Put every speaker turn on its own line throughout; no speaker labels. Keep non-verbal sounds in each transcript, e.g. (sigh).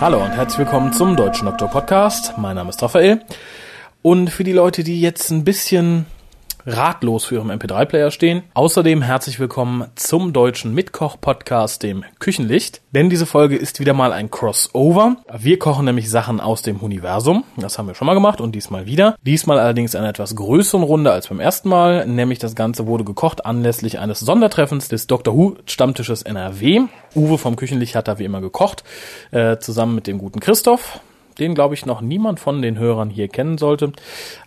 Hallo und herzlich willkommen zum Deutschen Doktor Podcast. Mein Name ist Raphael. Und für die Leute, die jetzt ein bisschen ratlos für ihren MP3-Player stehen. Außerdem herzlich willkommen zum deutschen Mitkoch-Podcast, dem Küchenlicht. Denn diese Folge ist wieder mal ein Crossover. Wir kochen nämlich Sachen aus dem Universum. Das haben wir schon mal gemacht und diesmal wieder. Diesmal allerdings in einer etwas größeren Runde als beim ersten Mal. Nämlich das Ganze wurde gekocht anlässlich eines Sondertreffens des Dr. Who Stammtisches NRW. Uwe vom Küchenlicht hat da wie immer gekocht, äh, zusammen mit dem guten Christoph den glaube ich noch niemand von den Hörern hier kennen sollte.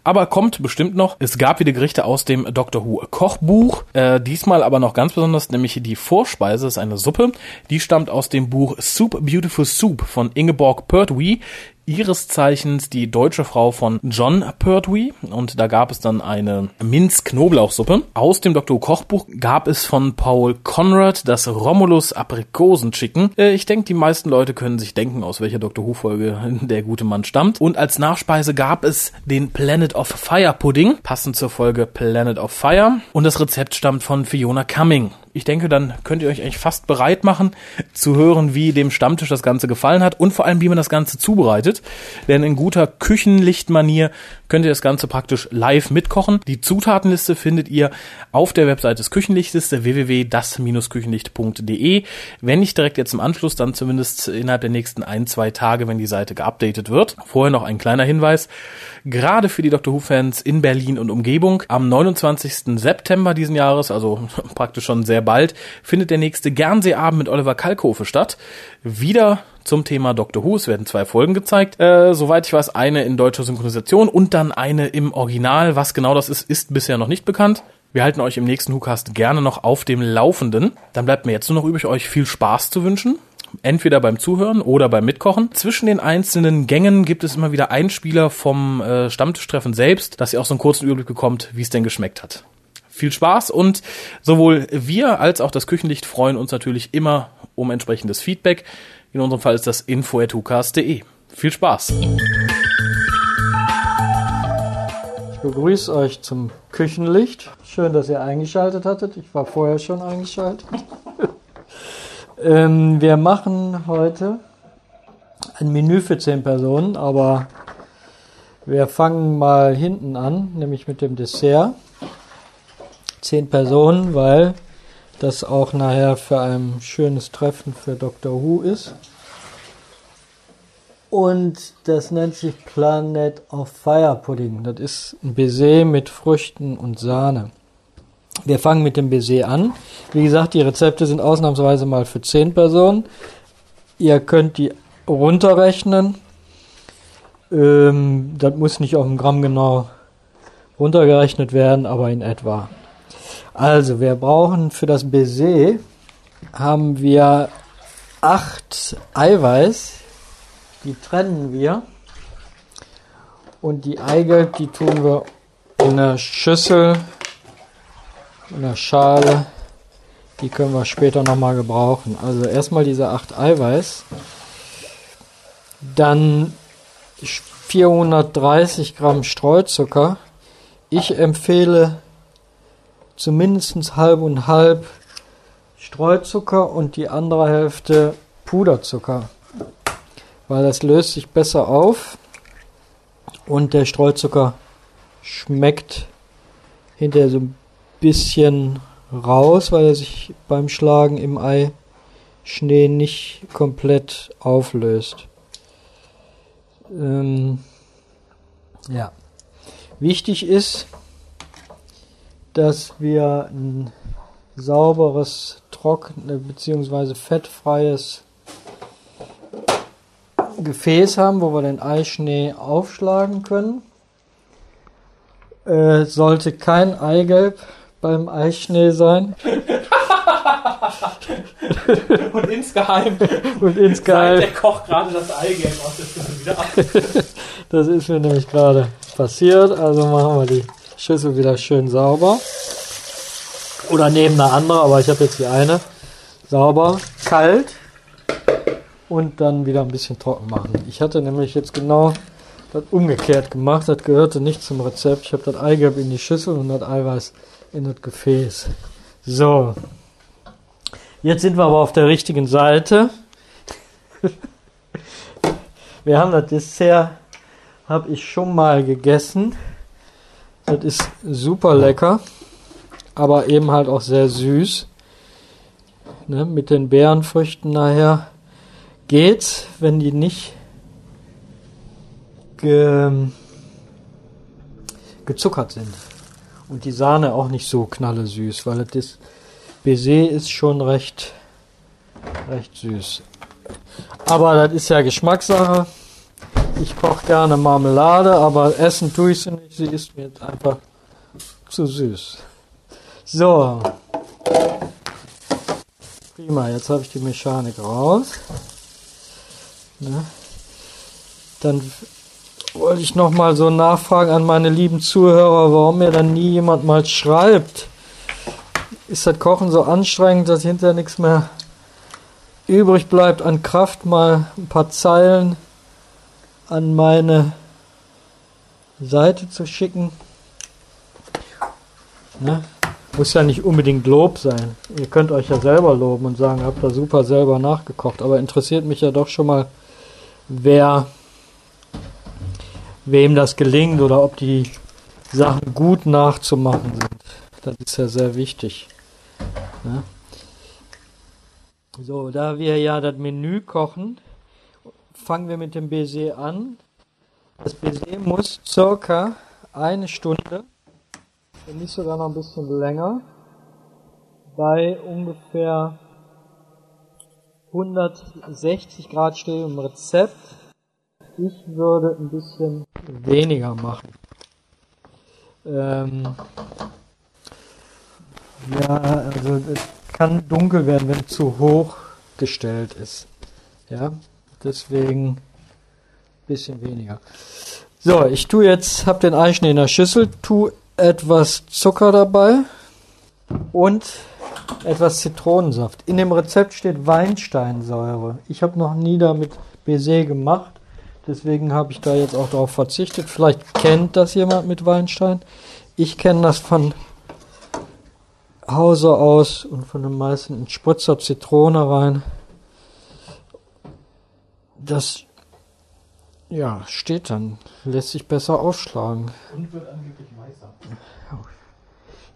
Aber kommt bestimmt noch. Es gab wieder Gerichte aus dem Doctor Who Kochbuch. Äh, diesmal aber noch ganz besonders, nämlich die Vorspeise ist eine Suppe. Die stammt aus dem Buch Soup Beautiful Soup von Ingeborg Pertwee ihres Zeichens die deutsche Frau von John Pertwee und da gab es dann eine Minz-Knoblauchsuppe. Aus dem Dr. Kochbuch gab es von Paul Conrad das Romulus Aprikosen Chicken. Äh, ich denke, die meisten Leute können sich denken, aus welcher Dr. Who Folge (laughs) der gute Mann stammt. Und als Nachspeise gab es den Planet of Fire Pudding, passend zur Folge Planet of Fire. Und das Rezept stammt von Fiona Cumming. Ich denke, dann könnt ihr euch eigentlich fast bereit machen, zu hören, wie dem Stammtisch das Ganze gefallen hat und vor allem, wie man das Ganze zubereitet. Denn in guter Küchenlichtmanier könnt ihr das Ganze praktisch live mitkochen. Die Zutatenliste findet ihr auf der Webseite des Küchenlichtes, www.das-küchenlicht.de. Wenn nicht direkt jetzt im Anschluss, dann zumindest innerhalb der nächsten ein, zwei Tage, wenn die Seite geupdatet wird. Vorher noch ein kleiner Hinweis. Gerade für die Dr. Who-Fans in Berlin und Umgebung. Am 29. September diesen Jahres, also (laughs) praktisch schon sehr bald, findet der nächste Gernseeabend mit Oliver Kalkofe statt. Wieder zum Thema Doctor Who. Es werden zwei Folgen gezeigt. Äh, soweit ich weiß, eine in deutscher Synchronisation und dann eine im Original. Was genau das ist, ist bisher noch nicht bekannt. Wir halten euch im nächsten WhoCast gerne noch auf dem Laufenden. Dann bleibt mir jetzt nur noch übrig, euch viel Spaß zu wünschen. Entweder beim Zuhören oder beim Mitkochen. Zwischen den einzelnen Gängen gibt es immer wieder Einspieler vom äh, Stammtischtreffen selbst, dass ihr auch so einen kurzen Überblick bekommt, wie es denn geschmeckt hat. Viel Spaß und sowohl wir als auch das Küchenlicht freuen uns natürlich immer um entsprechendes Feedback. In unserem Fall ist das info.hucast.de. Viel Spaß!
Ich begrüße euch zum Küchenlicht. Schön, dass ihr eingeschaltet hattet. Ich war vorher schon eingeschaltet. (laughs) ähm, wir machen heute ein Menü für 10 Personen, aber wir fangen mal hinten an, nämlich mit dem Dessert. 10 Personen, weil das auch nachher für ein schönes Treffen für Dr. Who ist. Und das nennt sich Planet of Fire Pudding. Das ist ein Baiser mit Früchten und Sahne. Wir fangen mit dem Baiser an. Wie gesagt, die Rezepte sind ausnahmsweise mal für 10 Personen. Ihr könnt die runterrechnen. Ähm, das muss nicht auf ein Gramm genau runtergerechnet werden, aber in etwa. Also, wir brauchen für das Baiser haben wir acht Eiweiß. Die trennen wir. Und die Eigelb, die tun wir in einer Schüssel, in einer Schale. Die können wir später nochmal gebrauchen. Also erstmal diese acht Eiweiß. Dann 430 Gramm Streuzucker. Ich empfehle zumindest halb und halb Streuzucker und die andere Hälfte Puderzucker, weil das löst sich besser auf und der Streuzucker schmeckt hinterher so ein bisschen raus, weil er sich beim Schlagen im Ei Schnee nicht komplett auflöst. Ähm, ja. Wichtig ist, dass wir ein sauberes, trockenes bzw. fettfreies Gefäß haben, wo wir den Eischnee aufschlagen können. Äh, sollte kein Eigelb beim Eischnee sein. (laughs)
Und insgeheim,
Und insgeheim.
der Koch gerade das Eigelb aus der Schüssel wieder ab. (laughs)
Das ist mir nämlich gerade passiert. Also machen wir die Schüssel wieder schön sauber. Oder nehmen eine andere, aber ich habe jetzt die eine. Sauber, kalt und dann wieder ein bisschen trocken machen. Ich hatte nämlich jetzt genau das umgekehrt gemacht. Das gehörte nicht zum Rezept. Ich habe das Eigelb in die Schüssel und das Eiweiß in das Gefäß. So. Jetzt sind wir aber auf der richtigen Seite. (laughs) Wir haben das Dessert, habe ich schon mal gegessen. Das ist super lecker, aber eben halt auch sehr süß. Ne, mit den Beerenfrüchten nachher geht's, wenn die nicht ge, gezuckert sind. Und die Sahne auch nicht so knalle süß, weil das Baiser ist schon recht, recht süß. Aber das ist ja Geschmackssache. Ich koche gerne Marmelade, aber essen tue ich sie nicht. Sie ist mir einfach zu süß. So. Prima, jetzt habe ich die Mechanik raus. Ne? Dann wollte ich noch mal so nachfragen an meine lieben Zuhörer, warum mir dann nie jemand mal schreibt. Ist das Kochen so anstrengend, dass hinterher nichts mehr übrig bleibt an Kraft, mal ein paar Zeilen an meine Seite zu schicken? Ne? Muss ja nicht unbedingt Lob sein. Ihr könnt euch ja selber loben und sagen, habt ihr super selber nachgekocht. Aber interessiert mich ja doch schon mal, wer wem das gelingt oder ob die Sachen gut nachzumachen sind. Das ist ja sehr wichtig. Ja. So, da wir ja das Menü kochen, fangen wir mit dem Baiser an. Das Baiser muss circa eine Stunde, wenn nicht sogar noch ein bisschen länger, bei ungefähr 160 Grad stehen im Rezept ich würde ein bisschen weniger machen. Ähm, ja, also es kann dunkel werden, wenn es zu hoch gestellt ist. Ja, deswegen ein bisschen weniger. So, ich tue jetzt, habe den Eichen in der Schüssel, tue etwas Zucker dabei und etwas Zitronensaft. In dem Rezept steht Weinsteinsäure. Ich habe noch nie damit Baiser gemacht. Deswegen habe ich da jetzt auch darauf verzichtet. Vielleicht kennt das jemand mit Weinstein. Ich kenne das von Hause aus und von den meisten ein Spritzer Zitrone rein. Das ja, steht dann, lässt sich besser aufschlagen. Und wird angeblich weißer.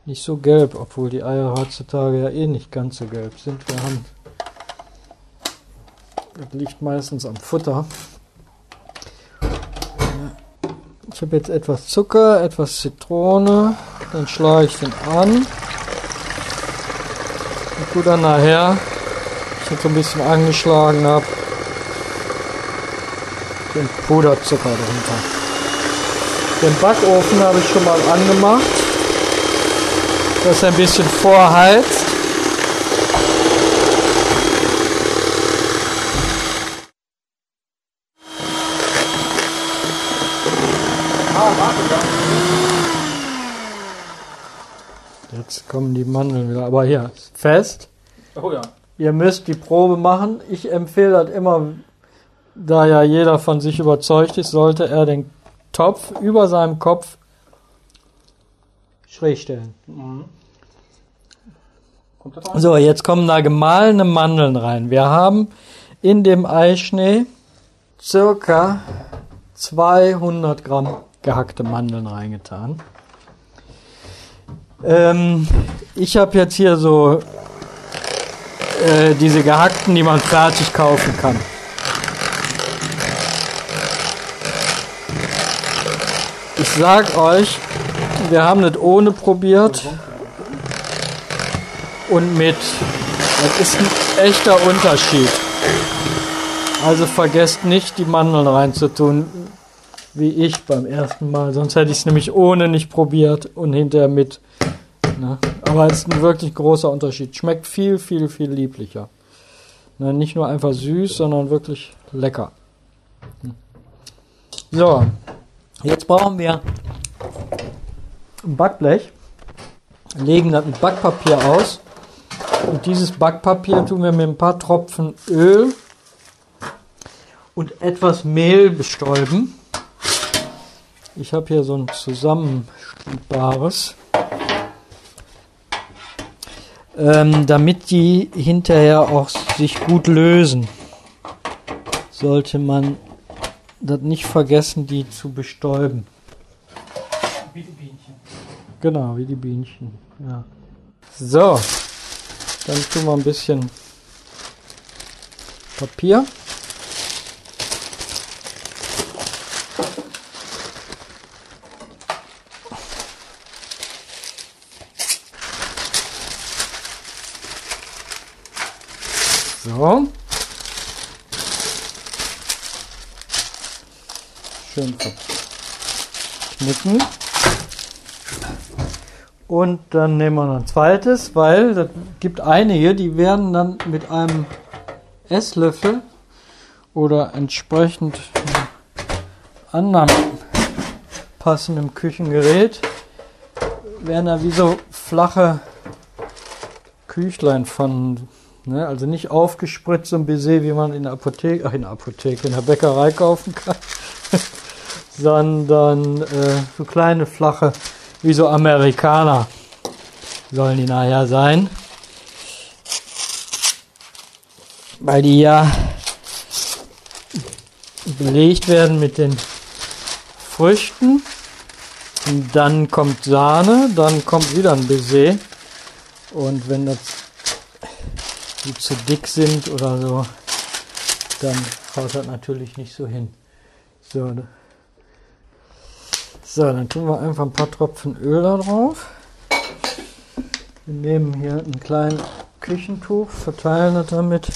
Nicht so gelb, obwohl die Eier heutzutage ja eh nicht ganz so gelb sind. Wir haben, das liegt meistens am Futter. Ich habe jetzt etwas Zucker, etwas Zitrone. Dann schlage ich den an. Und tue dann nachher, ich jetzt so ein bisschen angeschlagen habe, den Puderzucker dahinter. Den Backofen habe ich schon mal angemacht, dass er ein bisschen vorheizt. Jetzt kommen die Mandeln wieder. Aber hier, fest.
Oh ja.
Ihr müsst die Probe machen. Ich empfehle das immer, da ja jeder von sich überzeugt ist, sollte er den Topf über seinem Kopf schräg stellen. Mhm. So, jetzt kommen da gemahlene Mandeln rein. Wir haben in dem Eischnee circa 200 Gramm gehackte Mandeln reingetan. Ähm, ich habe jetzt hier so äh, diese gehackten, die man fertig kaufen kann. Ich sag euch, wir haben das ohne probiert und mit. Das ist ein echter Unterschied. Also vergesst nicht, die Mandeln reinzutun, wie ich beim ersten Mal. Sonst hätte ich es nämlich ohne nicht probiert und hinterher mit. Ne? Aber es ist ein wirklich großer Unterschied. Schmeckt viel, viel, viel lieblicher. Ne? Nicht nur einfach süß, sondern wirklich lecker. Hm. So, jetzt brauchen wir ein Backblech. Legen das mit Backpapier aus. Und dieses Backpapier tun wir mit ein paar Tropfen Öl und etwas Mehl bestäuben. Ich habe hier so ein zusammenstülbares ähm, damit die hinterher auch sich gut lösen, sollte man das nicht vergessen, die zu bestäuben.
Wie die Bienchen.
Genau, wie die Bienchen. Ja. So, dann tun wir ein bisschen Papier. So. Schön verknicken. Und dann nehmen wir noch ein zweites, weil das gibt einige, die werden dann mit einem Esslöffel oder entsprechend anderem passendem Küchengerät werden da wie so flache Küchlein von, ne, also nicht aufgespritzt so ein Baiser, wie man in der Apotheke, ach in der Apotheke, in der Bäckerei kaufen kann, (laughs) sondern äh, so kleine flache wie so Amerikaner sollen die nachher sein. Weil die ja belegt werden mit den Früchten. Und dann kommt Sahne, dann kommt wieder ein Baiser. Und wenn das die zu dick sind oder so, dann haut das natürlich nicht so hin. So, so, dann tun wir einfach ein paar Tropfen Öl da drauf. Wir nehmen hier ein kleines Küchentuch, verteilen das damit.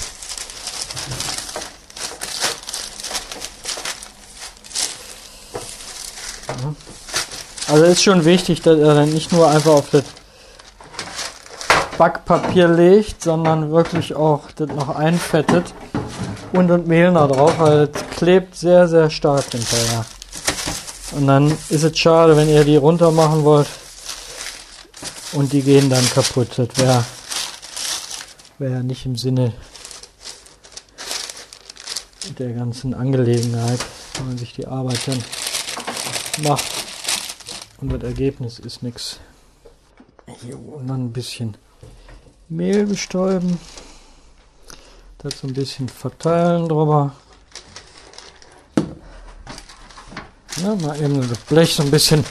Also ist schon wichtig, dass er dann nicht nur einfach auf das Backpapier legt, sondern wirklich auch das noch einfettet und das Mehl da drauf, weil es klebt sehr, sehr stark hinterher. Und dann ist es schade, wenn ihr die runter machen wollt und die gehen dann kaputt. Das wäre wär nicht im Sinne der ganzen Angelegenheit, wenn man sich die Arbeit dann macht und das Ergebnis ist nichts. Hier und dann ein bisschen Mehl bestäuben, das so ein bisschen verteilen drüber. Ja, mal eben das Blech so ein bisschen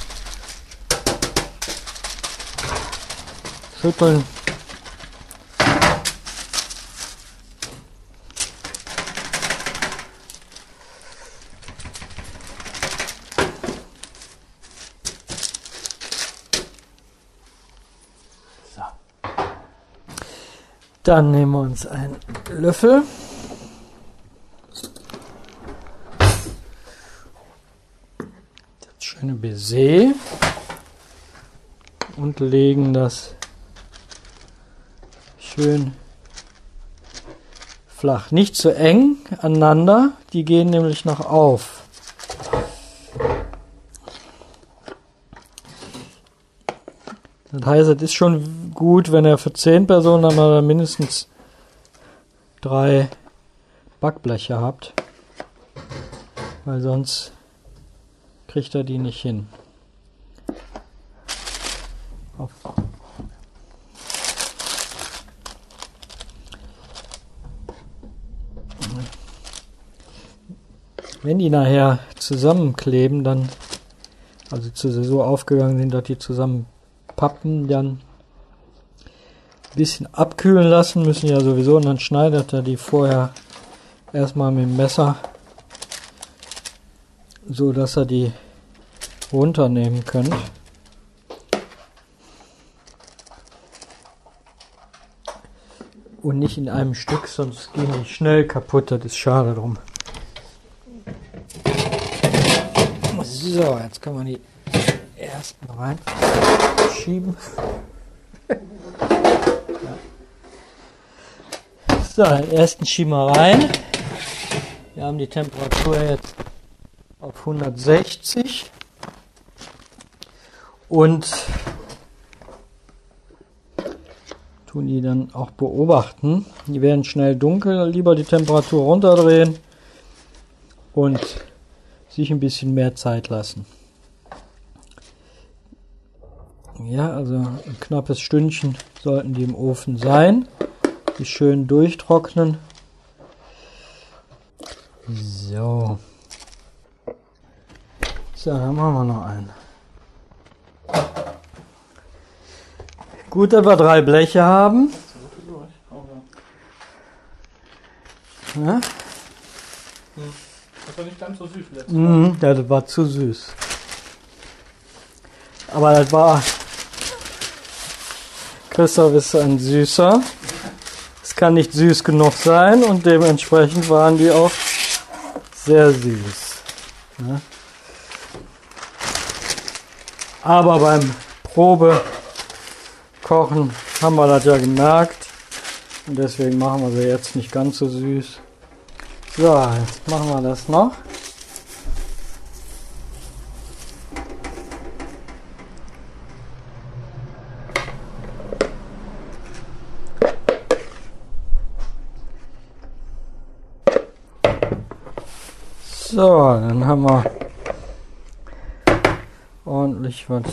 schütteln. Dann nehmen wir uns einen Löffel. Schöne Baiser. Und legen das schön flach. Nicht zu eng aneinander, die gehen nämlich noch auf. Das heißt, es ist schon gut, wenn er für 10 Personen dann mal mindestens drei Backbleche habt. Weil sonst kriegt er die nicht hin. Auf. Wenn die nachher zusammenkleben, dann, also so aufgegangen sind, dass die zusammen pappen, dann ein bisschen abkühlen lassen, müssen ja sowieso, und dann schneidet er die vorher erstmal mit dem Messer, so dass er die runternehmen könnt. Und nicht in einem Stück, sonst gehen die schnell kaputt, das ist schade drum. So, jetzt kann man die ersten reinschieben. (laughs) So, den ersten schieben wir rein. Wir haben die Temperatur jetzt auf 160 und tun die dann auch beobachten. Die werden schnell dunkel, lieber die Temperatur runterdrehen und sich ein bisschen mehr Zeit lassen. Ja, also ein knappes Stündchen sollten die im Ofen sein. Die schön durchtrocknen. So. So, dann machen wir noch einen. Gut, dass wir drei Bleche haben. Ja?
Das war nicht ganz so süß letztes
Mhm, ja, das war zu süß. Aber das war. Christoph ist ein Süßer. Es kann nicht süß genug sein und dementsprechend waren die auch sehr süß. Ja. Aber beim Probekochen haben wir das ja gemerkt und deswegen machen wir sie jetzt nicht ganz so süß. So, jetzt machen wir das noch. So, dann haben wir ordentlich was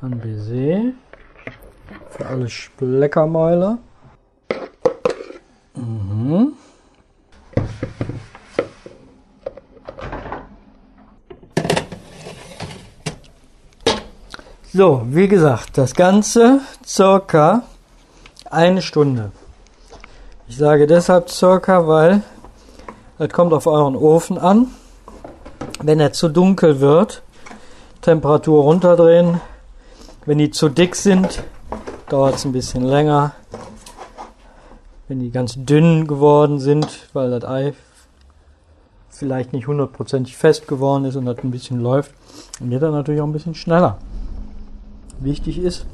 an Baiser für alle Spleckermäuler. Mhm. So, wie gesagt, das Ganze circa eine Stunde. Ich sage deshalb circa, weil das kommt auf euren Ofen an. Wenn er zu dunkel wird, Temperatur runterdrehen. Wenn die zu dick sind, dauert es ein bisschen länger. Wenn die ganz dünn geworden sind, weil das Ei vielleicht nicht hundertprozentig fest geworden ist und das ein bisschen läuft, dann geht er natürlich auch ein bisschen schneller. Wichtig ist,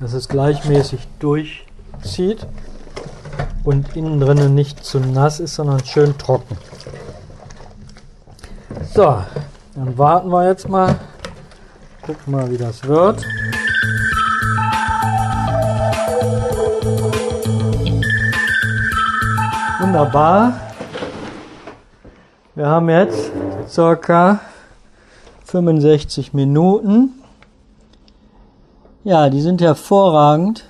dass es gleichmäßig durchzieht und innen drinnen nicht zu nass ist, sondern schön trocken. So, dann warten wir jetzt mal. Gucken mal, wie das wird. Wunderbar. Wir haben jetzt circa 65 Minuten. Ja, die sind hervorragend.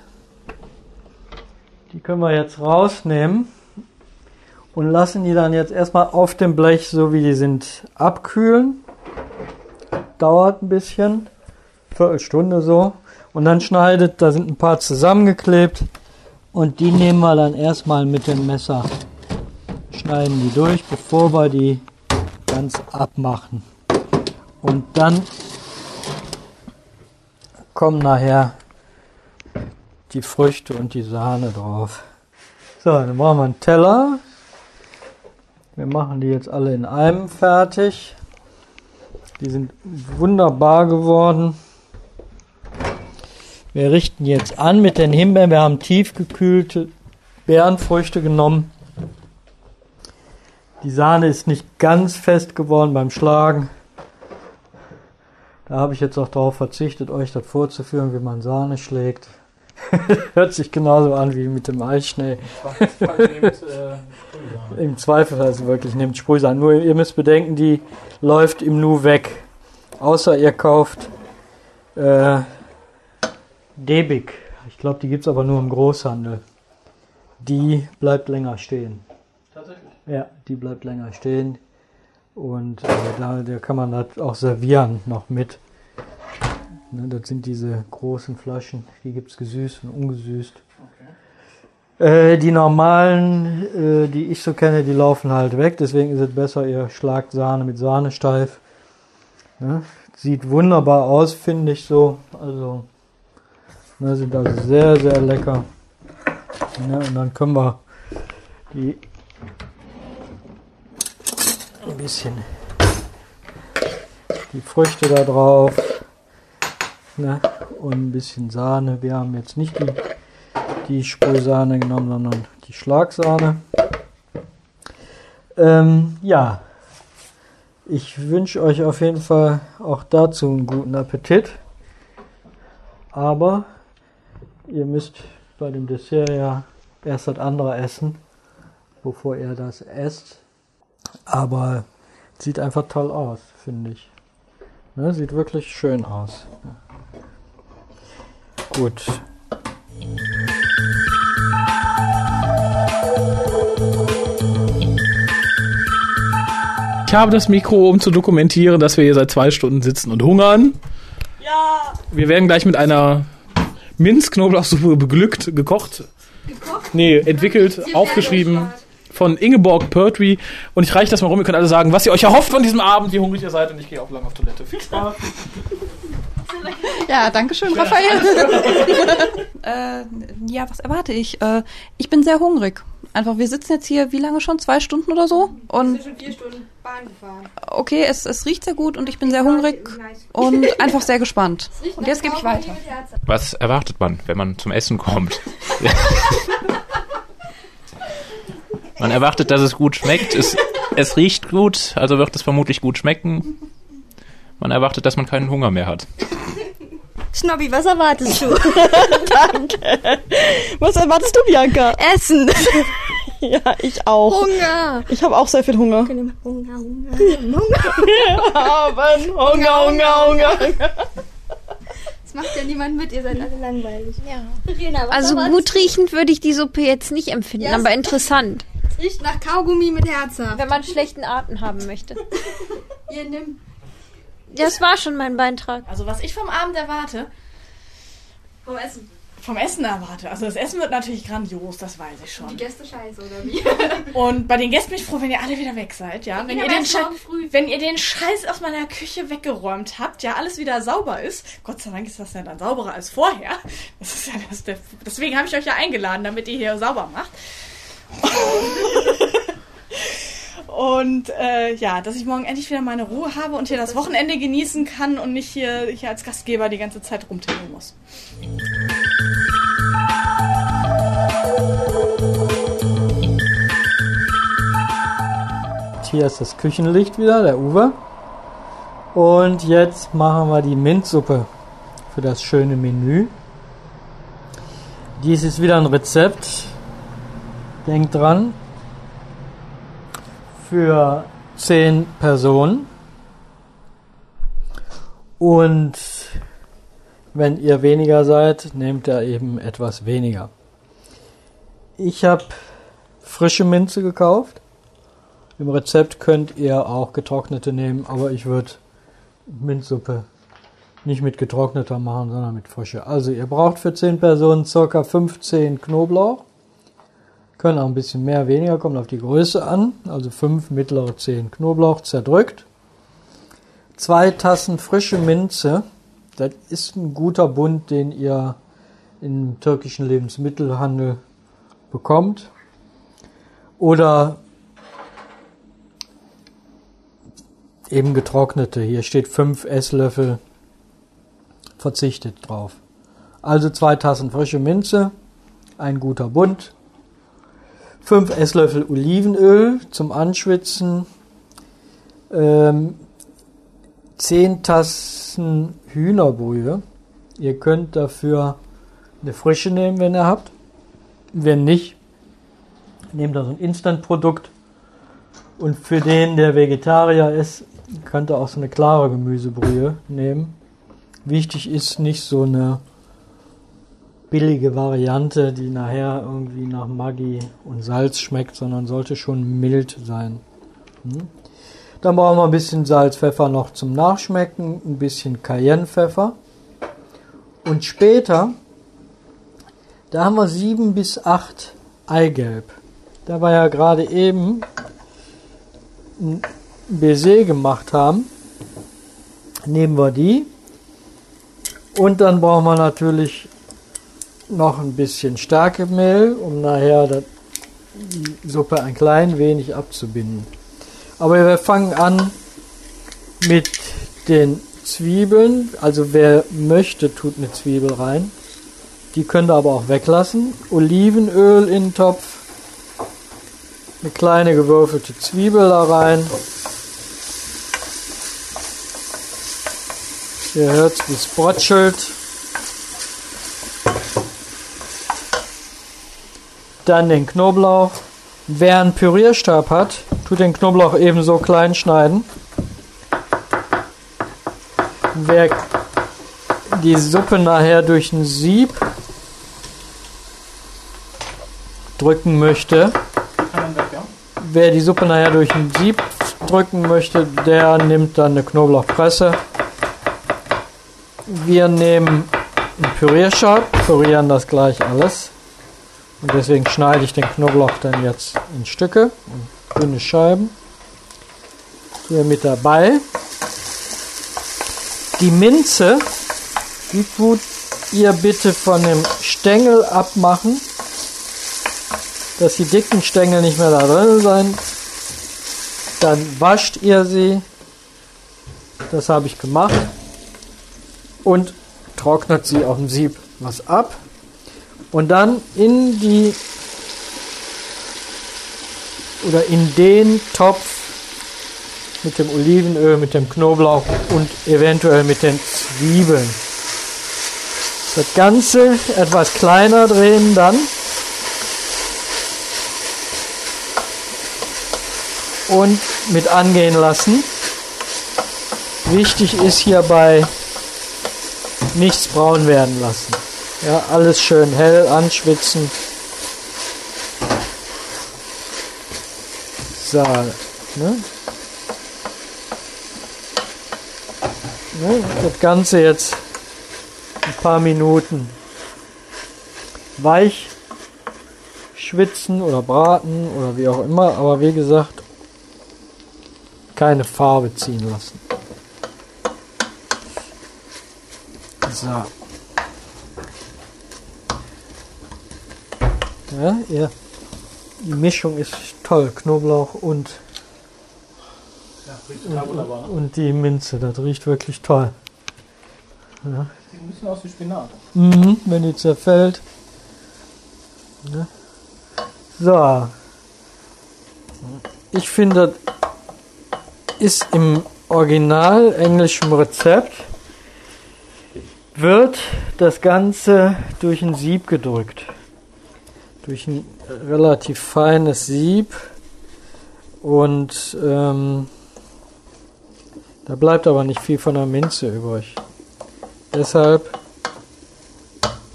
Die können wir jetzt rausnehmen und lassen die dann jetzt erstmal auf dem Blech, so wie die sind, abkühlen. Dauert ein bisschen, Viertelstunde so. Und dann schneidet, da sind ein paar zusammengeklebt und die nehmen wir dann erstmal mit dem Messer, schneiden die durch, bevor wir die ganz abmachen. Und dann kommen nachher die Früchte und die Sahne drauf. So, dann brauchen wir einen Teller. Wir machen die jetzt alle in einem fertig. Die sind wunderbar geworden. Wir richten jetzt an mit den Himbeeren. Wir haben tiefgekühlte Beerenfrüchte genommen. Die Sahne ist nicht ganz fest geworden beim Schlagen. Da habe ich jetzt auch darauf verzichtet, euch das vorzuführen, wie man Sahne schlägt. (laughs) Hört sich genauso an wie mit dem Eischnee. Im Zweifel also wirklich nehmt Sprühsahne. Nur ihr müsst bedenken, die läuft im Nu weg. Außer ihr kauft äh, Debig. Ich glaube, die gibt es aber nur im Großhandel. Die bleibt länger stehen.
Tatsächlich.
Ja, die bleibt länger stehen. Und äh, da, da kann man das auch servieren noch mit. Ne, das sind diese großen Flaschen. Die gibt es gesüßt und ungesüßt. Äh, die normalen, äh, die ich so kenne, die laufen halt weg. Deswegen ist es besser, ihr schlagt Sahne mit Sahne steif. Ne? Sieht wunderbar aus, finde ich so. Also, ne, sind also sehr, sehr lecker. Ne? Und dann können wir die ein bisschen die Früchte da drauf ne? und ein bisschen Sahne. Wir haben jetzt nicht die, die Sprühsahne genommen, sondern die Schlagsahne. Ähm, ja, ich wünsche euch auf jeden Fall auch dazu einen guten Appetit. Aber ihr müsst bei dem Dessert ja erst das andere essen, bevor ihr das esst. Aber sieht einfach toll aus, finde ich. Ne, sieht wirklich schön aus. Gut.
Ich habe das Mikro, um zu dokumentieren, dass wir hier seit zwei Stunden sitzen und hungern.
Ja.
Wir werden gleich mit einer Minz-Knoblauchsuppe beglückt, gekocht.
Gekocht?
Nee, entwickelt, aufgeschrieben von Ingeborg Pertwee. Und ich reiche das mal rum. Ihr könnt alle sagen, was ihr euch erhofft von diesem Abend, wie hungrig ihr seid. Und ich gehe auch lang auf Toilette. Viel Spaß.
Ja, danke schön, Raphael. (laughs) äh, ja, was erwarte ich? Äh, ich bin sehr hungrig. Einfach, wir sitzen jetzt hier, wie lange schon? Zwei Stunden oder so?
Wir
Und
sind schon vier Stunden Bahn gefahren.
okay, es, es riecht sehr gut und ich bin sehr hungrig und (laughs) einfach sehr gespannt. Und jetzt gebe ich weiter.
Was erwartet man, wenn man zum Essen kommt? (laughs) man erwartet, dass es gut schmeckt. Es, es riecht gut, also wird es vermutlich gut schmecken. Man erwartet, dass man keinen Hunger mehr hat.
Schnobby, was erwartest du? (laughs)
Danke. Was erwartest du, Bianca?
Essen. (laughs)
Ja, ich auch.
Hunger.
Ich habe auch sehr viel Hunger.
Hunger, Hunger, Hunger.
haben Hunger, Hunger, Hunger.
Das macht ja niemand mit, ihr seid alle langweilig.
Ja. Rena, was
Also gut riechend würde ich die Suppe jetzt nicht empfinden,
Ja,
aber interessant,
Es riecht nach Kaugummi mit Herzhaft.
wenn man schlechten Atem haben möchte. (laughs)
Ihr nimmt
Das war schon mein Beitrag.
Also was ich vom Abend erwarte,
vom Essen.
vom Essen erwarte. Also das Essen wird natürlich grandios, das weiß ich
Die
schon.
Gäste scheiße, oder wie? (laughs)
Und bei den Gästen bin ich froh, wenn ihr alle wieder weg seid, ja. Wenn ihr, den
früh.
wenn ihr den Scheiß aus meiner Küche weggeräumt habt, ja, alles wieder sauber ist. Gott sei Dank ist das ja dann sauberer als vorher. Das ist ja das, der, deswegen habe ich euch ja eingeladen, damit ihr hier sauber macht. (laughs) Und äh, ja, dass ich morgen endlich wieder meine Ruhe habe und hier das Wochenende genießen kann und nicht hier, hier als Gastgeber die ganze Zeit rumtippen muss.
Hier ist das Küchenlicht wieder, der Uwe. Und jetzt machen wir die Minzsuppe für das schöne Menü. Dies ist wieder ein Rezept. Denkt dran. Für 10 Personen. Und wenn ihr weniger seid, nehmt ihr eben etwas weniger. Ich habe frische Minze gekauft. Im Rezept könnt ihr auch getrocknete nehmen, aber ich würde Minzsuppe nicht mit getrockneter machen, sondern mit frischer. Also ihr braucht für 10 Personen ca. 15 Knoblauch. Können auch ein bisschen mehr, weniger, kommt auf die Größe an. Also 5 mittlere 10 Knoblauch zerdrückt. Zwei Tassen frische Minze. Das ist ein guter Bund, den ihr im türkischen Lebensmittelhandel bekommt. Oder eben getrocknete. Hier steht 5 Esslöffel. Verzichtet drauf. Also zwei Tassen frische Minze, ein guter Bund, 5 Esslöffel Olivenöl zum Anschwitzen, ähm, 10 Tassen Hühnerbrühe. Ihr könnt dafür eine frische nehmen, wenn ihr habt. Wenn nicht, nehmt da so ein Instant-Produkt. Und für den, der Vegetarier ist, könnt ihr auch so eine klare Gemüsebrühe nehmen. Wichtig ist nicht so eine billige Variante, die nachher irgendwie nach Maggi und Salz schmeckt, sondern sollte schon mild sein. Hm? Dann brauchen wir ein bisschen Salz, Pfeffer noch zum Nachschmecken, ein bisschen Cayennepfeffer. Und später, da haben wir sieben bis acht Eigelb. Da wir ja gerade eben ein Baiser gemacht haben, nehmen wir die. Und dann brauchen wir natürlich noch ein bisschen Stärkemehl, um nachher die Suppe ein klein wenig abzubinden. Aber wir fangen an mit den Zwiebeln. Also wer möchte, tut eine Zwiebel rein. Die könnt ihr aber auch weglassen. Olivenöl in den Topf. Eine kleine gewürfelte Zwiebel da rein. Ihr hört wie es brötschelt. Dann den Knoblauch. Wer einen Pürierstab hat, tut den Knoblauch ebenso klein schneiden. Wer die Suppe nachher durch ein Sieb drücken möchte, wer die Suppe nachher durch ein Sieb drücken möchte, der nimmt dann eine Knoblauchpresse. Wir nehmen einen Pürierstab, pürieren das gleich alles. Und deswegen schneide ich den Knoblauch dann jetzt in Stücke, in dünne Scheiben. Hier mit dabei. Die Minze, die tut ihr bitte von dem Stängel abmachen, dass die dicken Stängel nicht mehr da drin sein. Dann wascht ihr sie. Das habe ich gemacht. Und trocknet sie auf dem Sieb was ab. Und dann in die oder in den Topf mit dem Olivenöl, mit dem Knoblauch und eventuell mit den Zwiebeln. Das Ganze etwas kleiner drehen dann. Und mit angehen lassen. Wichtig ist hierbei nichts braun werden lassen. Ja, alles schön hell anschwitzen. So, ne? Ne, das Ganze jetzt ein paar Minuten weich schwitzen oder braten oder wie auch immer, aber wie gesagt, keine Farbe ziehen lassen. So. Ja, ja. Die Mischung ist toll. Knoblauch und, und, und die Minze. Das riecht wirklich toll. Ja.
Sieht ein bisschen aus wie Spinat.
Mhm, wenn die zerfällt. Ja. So. Ich finde, das ist im original englischen Rezept wird das Ganze durch ein Sieb gedrückt. Durch ein relativ feines Sieb. Und ähm, da bleibt aber nicht viel von der Minze übrig. Deshalb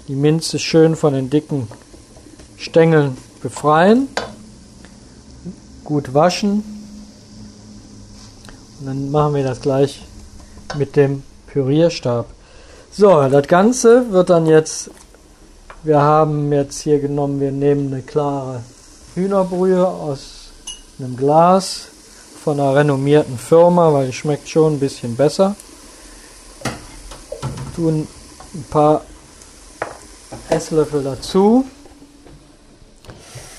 die Minze schön von den dicken Stängeln befreien, gut waschen und dann machen wir das gleich mit dem Pürierstab. So, das Ganze wird dann jetzt, wir haben jetzt hier genommen, wir nehmen eine klare Hühnerbrühe aus einem Glas von einer renommierten Firma, weil die schmeckt schon ein bisschen besser. Tun ein paar Esslöffel dazu.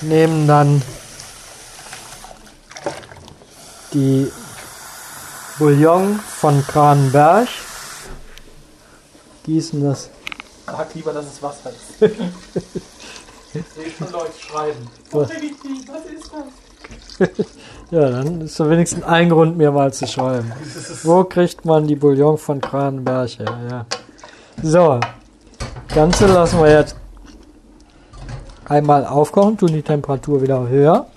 Nehmen dann die Bouillon von Kranenberg. Gießen das.
Sag lieber, dass es Wasser ist. ich sehe schon Leute schreiben.
Was?
Was ist das? (laughs)
Ja, dann ist da wenigstens ein Grund, mir mal zu schreiben. Wo kriegt man die Bouillon von Kranenberg her? Ja. So, das Ganze lassen wir jetzt einmal aufkochen, tun die Temperatur wieder höher.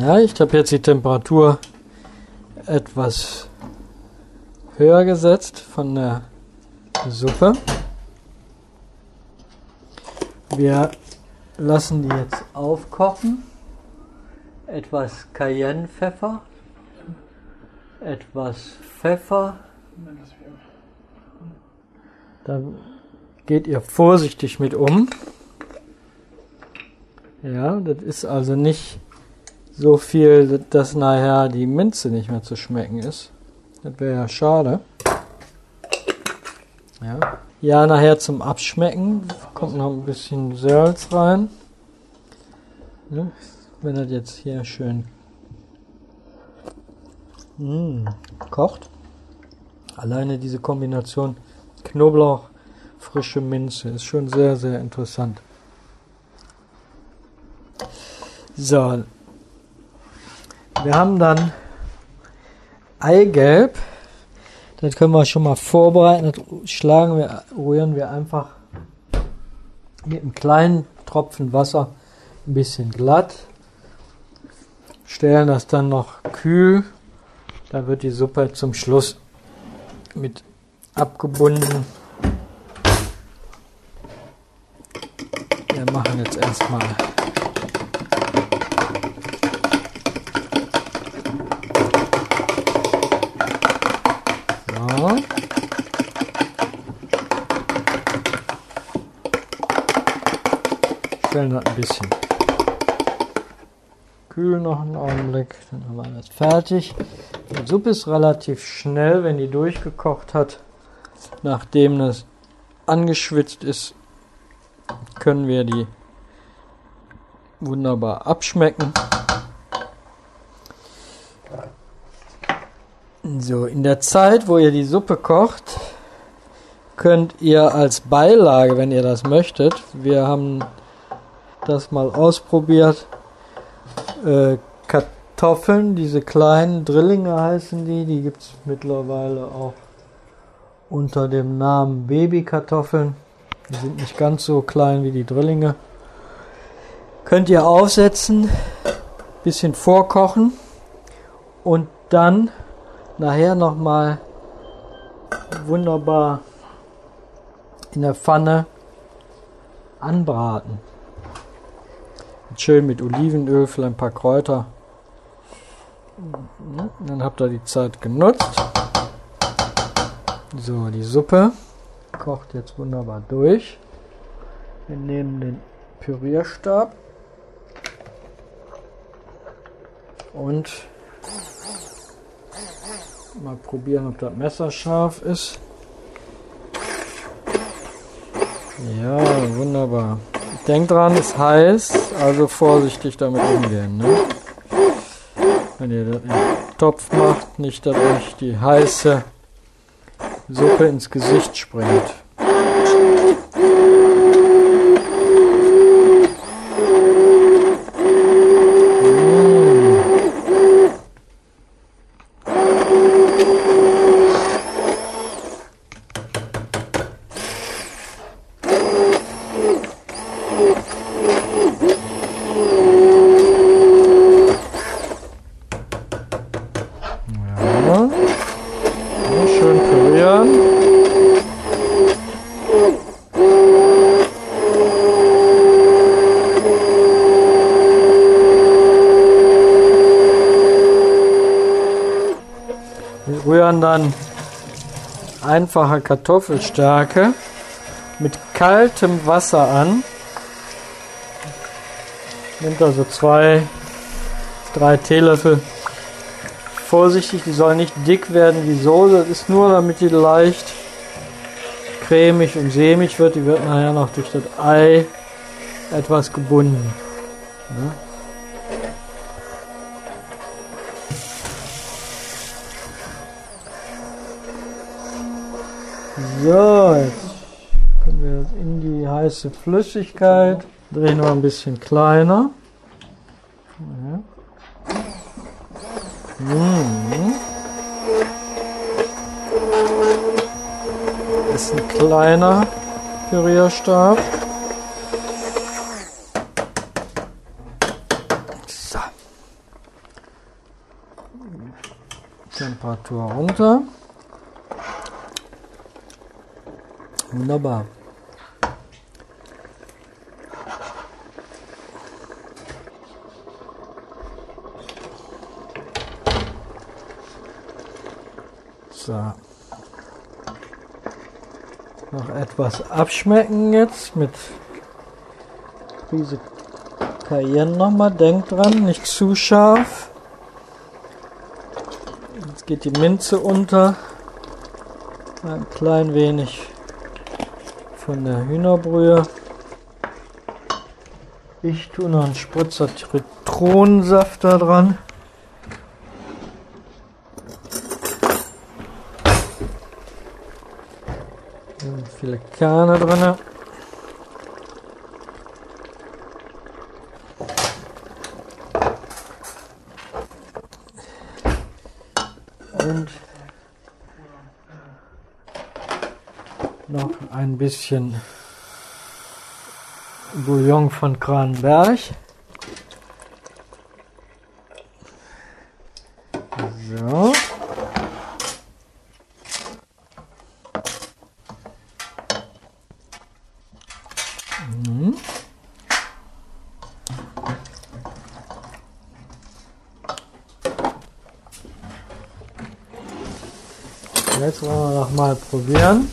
Ja, ich habe jetzt die Temperatur etwas höher gesetzt von der Suppe. Wir lassen die jetzt aufkochen. Etwas Cayennepfeffer, etwas Pfeffer. Da geht ihr vorsichtig mit um. Ja, das ist also nicht so viel, dass nachher die Minze nicht mehr zu schmecken ist. Das wäre ja schade. Ja. ja, nachher zum Abschmecken kommt noch ein bisschen Salz rein. Ja, wenn das jetzt hier schön mm, kocht. Alleine diese Kombination Knoblauch, frische Minze ist schon sehr, sehr interessant. So, wir haben dann Eigelb. Das können wir schon mal vorbereiten. Das schlagen wir, rühren wir einfach mit einem kleinen Tropfen Wasser ein bisschen glatt. Stellen das dann noch kühl. Da wird die Suppe zum Schluss mit abgebunden. Wir machen jetzt erstmal So. Stellen das ein bisschen kühl noch einen Augenblick, dann haben wir alles fertig. Die Suppe ist relativ schnell, wenn die durchgekocht hat. Nachdem das angeschwitzt ist, können wir die wunderbar abschmecken. So, in der Zeit, wo ihr die Suppe kocht, könnt ihr als Beilage, wenn ihr das möchtet, wir haben das mal ausprobiert, äh, Kartoffeln, diese kleinen Drillinge heißen die, die gibt es mittlerweile auch unter dem Namen Babykartoffeln. Die sind nicht ganz so klein wie die Drillinge. Könnt ihr aufsetzen, bisschen vorkochen und dann nachher nochmal wunderbar in der Pfanne anbraten. Schön mit Olivenöl, vielleicht ein paar Kräuter. Dann habt ihr die Zeit genutzt. So, die Suppe kocht jetzt wunderbar durch. Wir nehmen den Pürierstab und mal probieren, ob das Messer scharf ist. Ja, wunderbar. Denkt dran, es ist heiß, also vorsichtig damit umgehen. Ne? Wenn ihr das im Topf macht, nicht, dass euch die heiße Suppe ins Gesicht springt. Ja. Ja, Schön pürieren. Wir rühren dann einfache Kartoffelstärke mit kaltem Wasser an. Nimmt also zwei, drei Teelöffel vorsichtig, die soll nicht dick werden wie Soße. Das ist nur, damit die leicht cremig und sämig wird. Die wird nachher noch durch das Ei etwas gebunden. Heiße Flüssigkeit. Drehen wir ein bisschen kleiner. Ja. Mhm. Ist ein kleiner Pürierstab. So. Temperatur runter. Wunderbar. So. Noch etwas abschmecken jetzt mit Prise Cayenne nochmal. Denkt dran, nicht zu scharf. Jetzt geht die Minze unter. Ein klein wenig von der Hühnerbrühe. Ich tue noch einen Spritzer Zitronensaft da dran. Sind viele Kerne drin. Und noch ein bisschen Bouillon von Kranenberg. So. Mhm. Jetzt wollen wir noch mal probieren.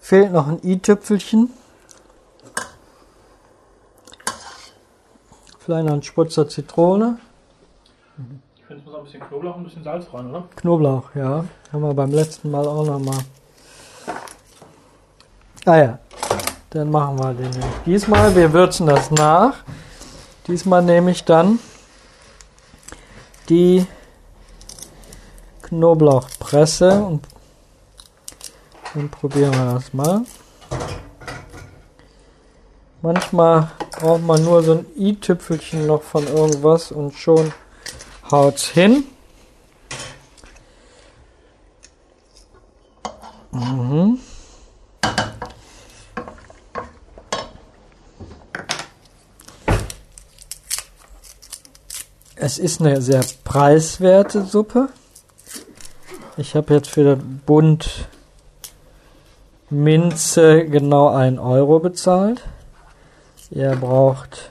Fehlt noch ein i-Tüpfelchen. Vielleicht noch ein Spritzer Zitrone.
Ich finde, es muss auch ein bisschen Knoblauch und ein bisschen Salz rein, oder?
Knoblauch, ja. Haben wir beim letzten Mal auch noch mal. Ah ja, dann machen wir den. nämlich. Diesmal, wir würzen das nach. Diesmal nehme ich dann die Knoblauchpresse und dann probieren wir das mal. Manchmal braucht man nur so ein i-Tüpfelchen noch von irgendwas und schon haut's hin. Mhm. Es ist eine sehr preiswerte Suppe. Ich habe jetzt für den Bund Minze genau 1 Euro bezahlt. Ihr braucht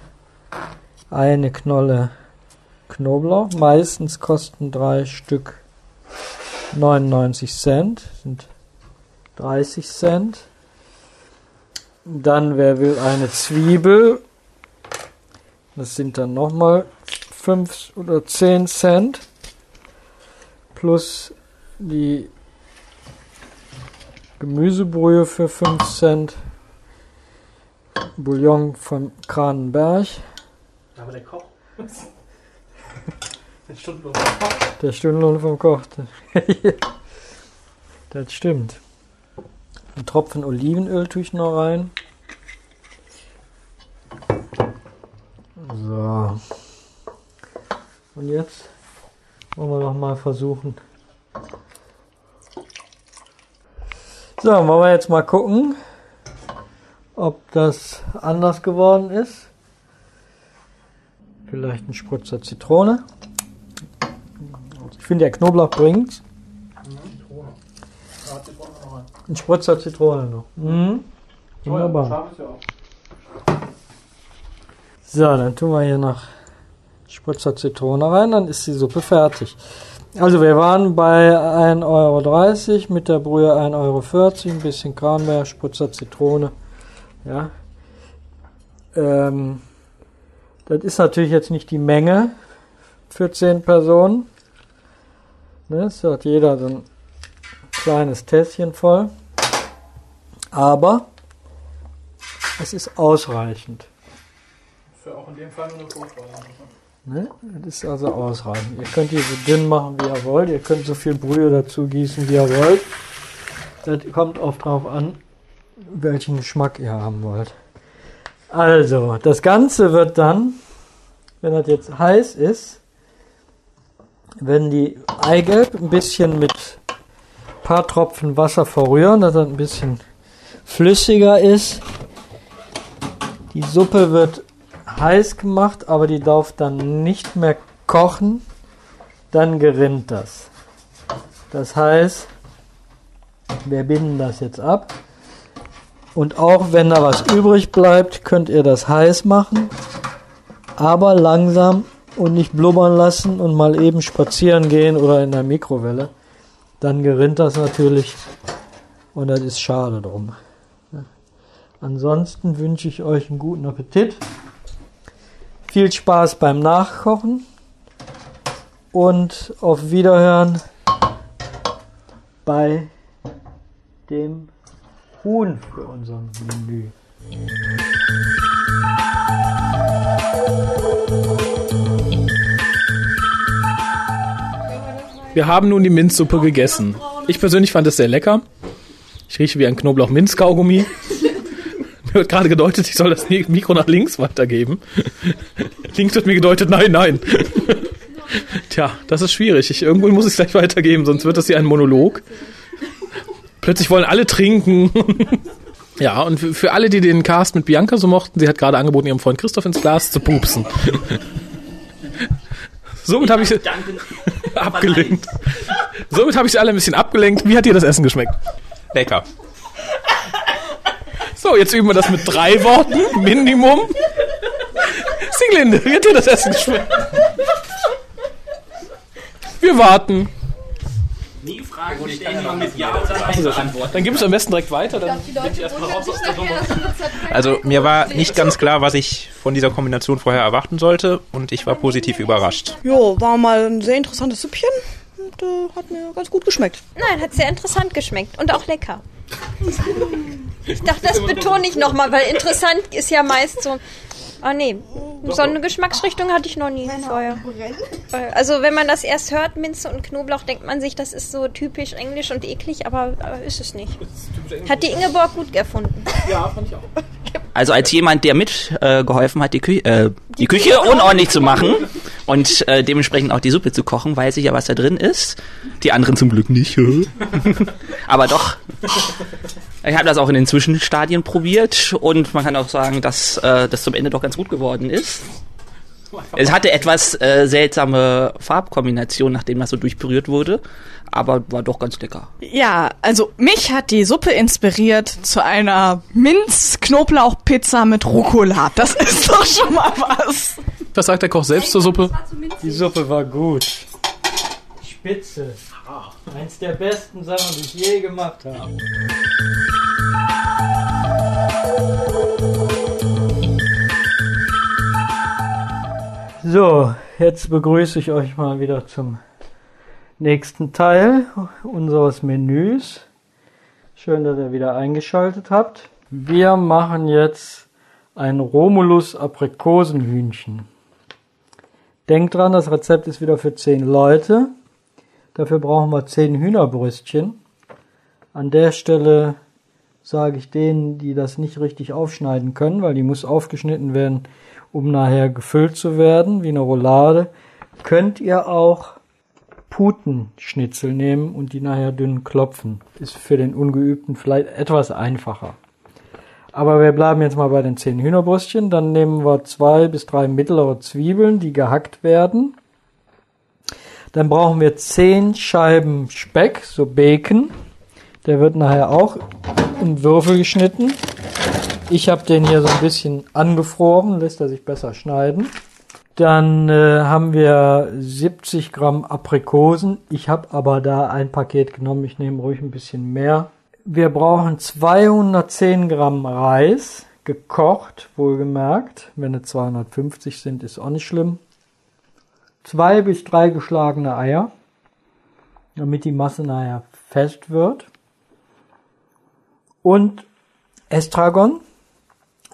eine Knolle Knoblauch. Meistens kosten drei Stück 99 Cent, sind 30 Cent. Dann, wer will, eine Zwiebel. Das sind dann nochmal 5 oder 10 Cent. Plus die Gemüsebrühe für 5 Cent. Bouillon von Kranenberg.
Aber der Koch. Den (laughs) Stundenlohn.
Der Stundenlohn vom Koch. (laughs) das stimmt. Ein Tropfen Olivenöl tue ich noch rein. So. Und jetzt wollen wir noch mal versuchen. So, wollen wir jetzt mal gucken, ob das anders geworden ist. Vielleicht ein Spritzer Zitrone. Ich finde, der Knoblauch bringt. Ein Spritzer Zitrone noch. Mhm. Wunderbar. So, dann tun wir hier noch Spritzer Zitrone rein, dann ist die Suppe fertig. Also wir waren bei 1,30 Euro, mit der Brühe 1,40 Euro, ein bisschen Kranberg, Spritzer Zitrone. Ja. Ähm, das ist natürlich jetzt nicht die Menge für 10 Personen. Ne, es hat jeder so ein kleines Tässchen voll. Aber es ist ausreichend.
Für auch in dem Fall nur eine Fruchtweise.
Ne? Das ist also ausreichend. Ihr könnt die so dünn machen, wie ihr wollt. Ihr könnt so viel Brühe dazu gießen, wie ihr wollt. Das kommt oft drauf an, welchen Geschmack ihr haben wollt. Also, das Ganze wird dann, wenn das jetzt heiß ist, wenn die Eigelb ein bisschen mit ein paar Tropfen Wasser verrühren, dass das ein bisschen flüssiger ist. Die Suppe wird heiß gemacht, aber die darf dann nicht mehr kochen, dann gerinnt das. Das heißt, wir binden das jetzt ab. Und auch wenn da was übrig bleibt, könnt ihr das heiß machen, aber langsam und nicht blubbern lassen und mal eben spazieren gehen oder in der Mikrowelle. Dann gerinnt das natürlich und das ist schade drum. Ansonsten wünsche ich euch einen guten Appetit. Viel Spaß beim Nachkochen und auf Wiederhören bei dem Huhn für unser Menü.
Wir haben nun die Minzsuppe gegessen. Ich persönlich fand es sehr lecker. Ich rieche wie ein Knoblauch-Minz-Kaugummi. Mir wird gerade gedeutet, ich soll das Mikro nach links weitergeben. (laughs) links wird mir gedeutet, nein, nein. (laughs) Tja, das ist schwierig. Ich, irgendwo muss ich es gleich weitergeben, sonst wird das hier ein Monolog. Plötzlich wollen alle trinken. (laughs) ja, und für, alle, die den Cast mit Bianca so mochten, sie hat gerade angeboten, ihrem Freund Christoph ins Glas zu pupsen. Somit habe ich sie abgelenkt. Somit habe ich sie alle ein bisschen abgelenkt. Wie hat dir das Essen geschmeckt?
Lecker.
So, jetzt üben wir das mit drei Worten, Minimum. Singlinde, wie hat dir das Essen geschmeckt? Wir warten.
Nie fragen,
Dann gib es am besten direkt weiter. Dann
Die Leute wundern sich nachher, dass
Also mir war nicht ganz klar, was ich von dieser Kombination vorher erwarten sollte und ich war positiv überrascht.
Jo, war mal ein sehr interessantes Süppchen und äh, hat mir ganz gut geschmeckt.
Nein, hat sehr interessant geschmeckt und auch lecker. Ich dachte, das betone ich nochmal, weil interessant ist ja meist so. Ah nee, so eine Geschmacksrichtung hatte ich noch nie vorher. Äh, Also wenn man das erst hört, Minze und Knoblauch, denkt man sich, das ist so typisch englisch und eklig, aber, aber ist es nicht. Hat die Ingeborg gut erfunden.
Ja, fand ich auch.
Also als jemand, der mitgeholfen äh, hat, die, Kü äh, die Küche unordentlich zu machen und äh, dementsprechend auch die Suppe zu kochen, weiß ich ja, was da drin ist. Die anderen zum Glück nicht. (laughs) Aber doch. Ich habe das auch in den Zwischenstadien probiert und man kann auch sagen, dass äh, das zum Ende doch ganz gut geworden ist. Es hatte etwas äh, seltsame Farbkombination, nachdem das so durchpüriert wurde, aber war doch ganz lecker.
Ja, also mich hat die Suppe inspiriert zu einer Minz-Knoblauch-Pizza mit Rucola. Das (laughs) ist doch schon mal was.
Was sagt der Koch selbst zur Suppe?
Die Suppe war gut. Spitze. Eins der besten Sachen, die ich je gemacht habe. So, jetzt begrüße ich euch mal wieder zum nächsten Teil unseres Menüs. Schön, dass ihr wieder eingeschaltet habt. Wir machen jetzt ein Romulus Aprikosenhühnchen. Denkt dran, das Rezept ist wieder für 10 Leute. Dafür brauchen wir 10 Hühnerbrüstchen. An der Stelle sage ich denen, die das nicht richtig aufschneiden können, weil die muss aufgeschnitten werden, um nachher gefüllt zu werden, wie eine Roulade, könnt ihr auch Putenschnitzel nehmen und die nachher dünn klopfen. Ist für den Ungeübten vielleicht etwas einfacher. Aber wir bleiben jetzt mal bei den 10 Hühnerbrüstchen. Dann nehmen wir zwei bis drei mittlere Zwiebeln, die gehackt werden. Dann brauchen wir 10 Scheiben Speck, so Bacon. Der wird nachher auch in Würfel geschnitten. Ich habe den hier so ein bisschen angefroren, lässt er sich besser schneiden. Dann äh, haben wir 70 Gramm Aprikosen. Ich habe aber da ein Paket genommen. Ich nehme ruhig ein bisschen mehr. Wir brauchen 210 Gramm Reis, gekocht, wohlgemerkt. Wenn es 250 sind, ist auch nicht schlimm. Zwei bis drei geschlagene Eier, damit die Masse nachher fest wird. Und Estragon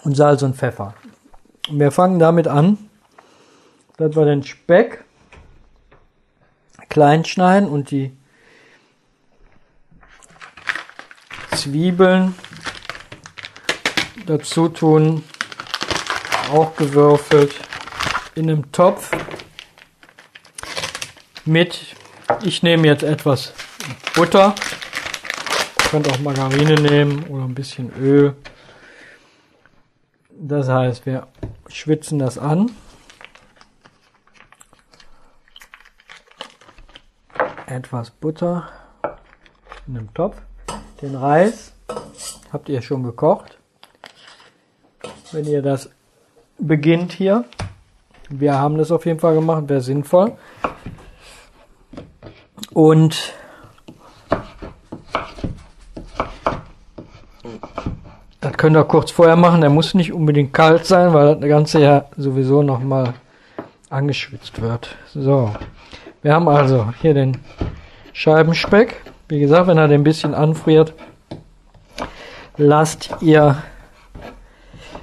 und Salz und Pfeffer. Wir fangen damit an, dass wir den Speck klein schneiden und die Zwiebeln dazu tun, auch gewürfelt, in einem Topf mit, ich nehme jetzt etwas Butter, ihr könnt auch Margarine nehmen oder ein bisschen Öl. Das heißt, wir schwitzen das an. Etwas Butter in einem Topf. Den Reis habt ihr schon gekocht. Wenn ihr das beginnt hier. Wir haben das auf jeden Fall gemacht, wäre sinnvoll. Und das könnt ihr kurz vorher machen. Der muss nicht unbedingt kalt sein, weil das Ganze ja sowieso nochmal angeschwitzt wird. So, wir haben also hier den Scheibenspeck. Wie gesagt, wenn er den ein bisschen anfriert, lasst ihr,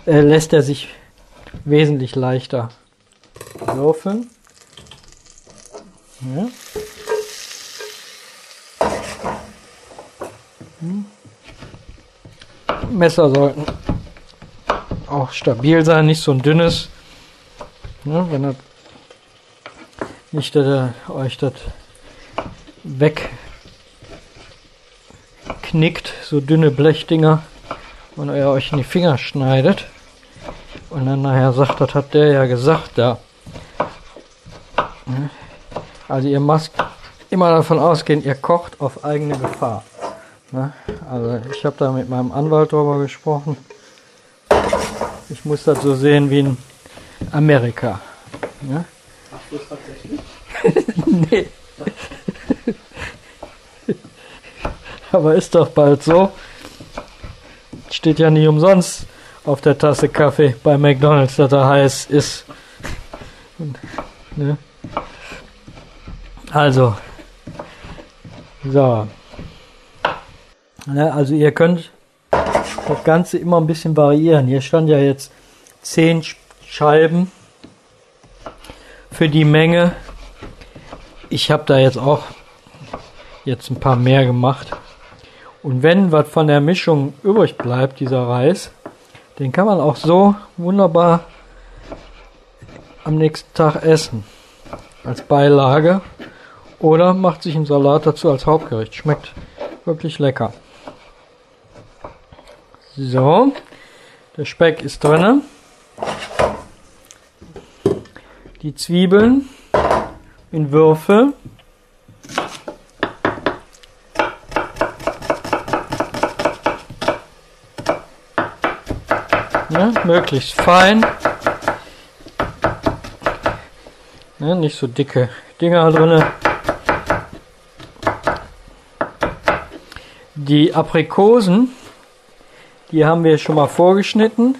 äh, lässt er sich wesentlich leichter würfeln. Ja. Hm. Messer sollten auch stabil sein, nicht so ein dünnes. Ja, wenn das nicht dass ihr euch das wegknickt, so dünne Blechdinger, und ihr euch in die Finger schneidet. Und dann nachher sagt, das hat der ja gesagt da. Ja. Also ihr müsst immer davon ausgehen, ihr kocht auf eigene Gefahr. Ne? Also ich habe da mit meinem Anwalt drüber gesprochen. Ich muss das so sehen wie in Amerika. Ne? (laughs) nee. Aber ist doch bald so. Steht ja nicht umsonst auf der Tasse Kaffee bei McDonalds, dass er heiß ist. Ne? Also. So. Ne, also ihr könnt das Ganze immer ein bisschen variieren. Hier stand ja jetzt 10 Scheiben für die Menge. Ich habe da jetzt auch jetzt ein paar mehr gemacht. Und wenn was von der Mischung übrig bleibt, dieser Reis, den kann man auch so wunderbar am nächsten Tag essen. Als Beilage. Oder macht sich einen Salat dazu als Hauptgericht. Schmeckt wirklich lecker. So. Der Speck ist drin. Die Zwiebeln in Würfel. Ne, möglichst fein. Ne, nicht so dicke Dinger drinne. Die Aprikosen, die haben wir schon mal vorgeschnitten.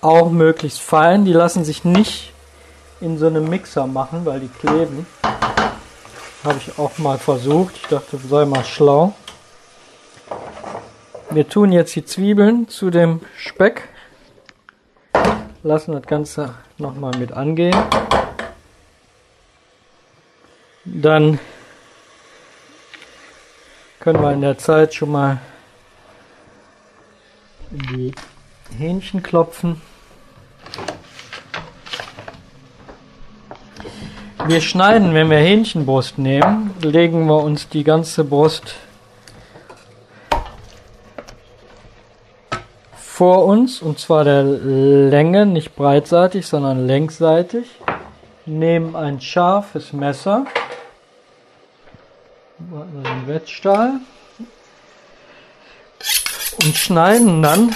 Auch möglichst fein. Die lassen sich nicht in so einem Mixer machen, weil die kleben. Habe ich auch mal versucht. Ich dachte, sei mal schlau. Wir tun jetzt die Zwiebeln zu dem Speck. Lassen das Ganze nochmal mit angehen. Dann können wir in der Zeit schon mal die Hähnchen klopfen. Wir schneiden, wenn wir Hähnchenbrust nehmen, legen wir uns die ganze Brust vor uns, und zwar der Länge, nicht breitseitig, sondern längsseitig. Nehmen ein scharfes Messer, den Wettstahl und schneiden dann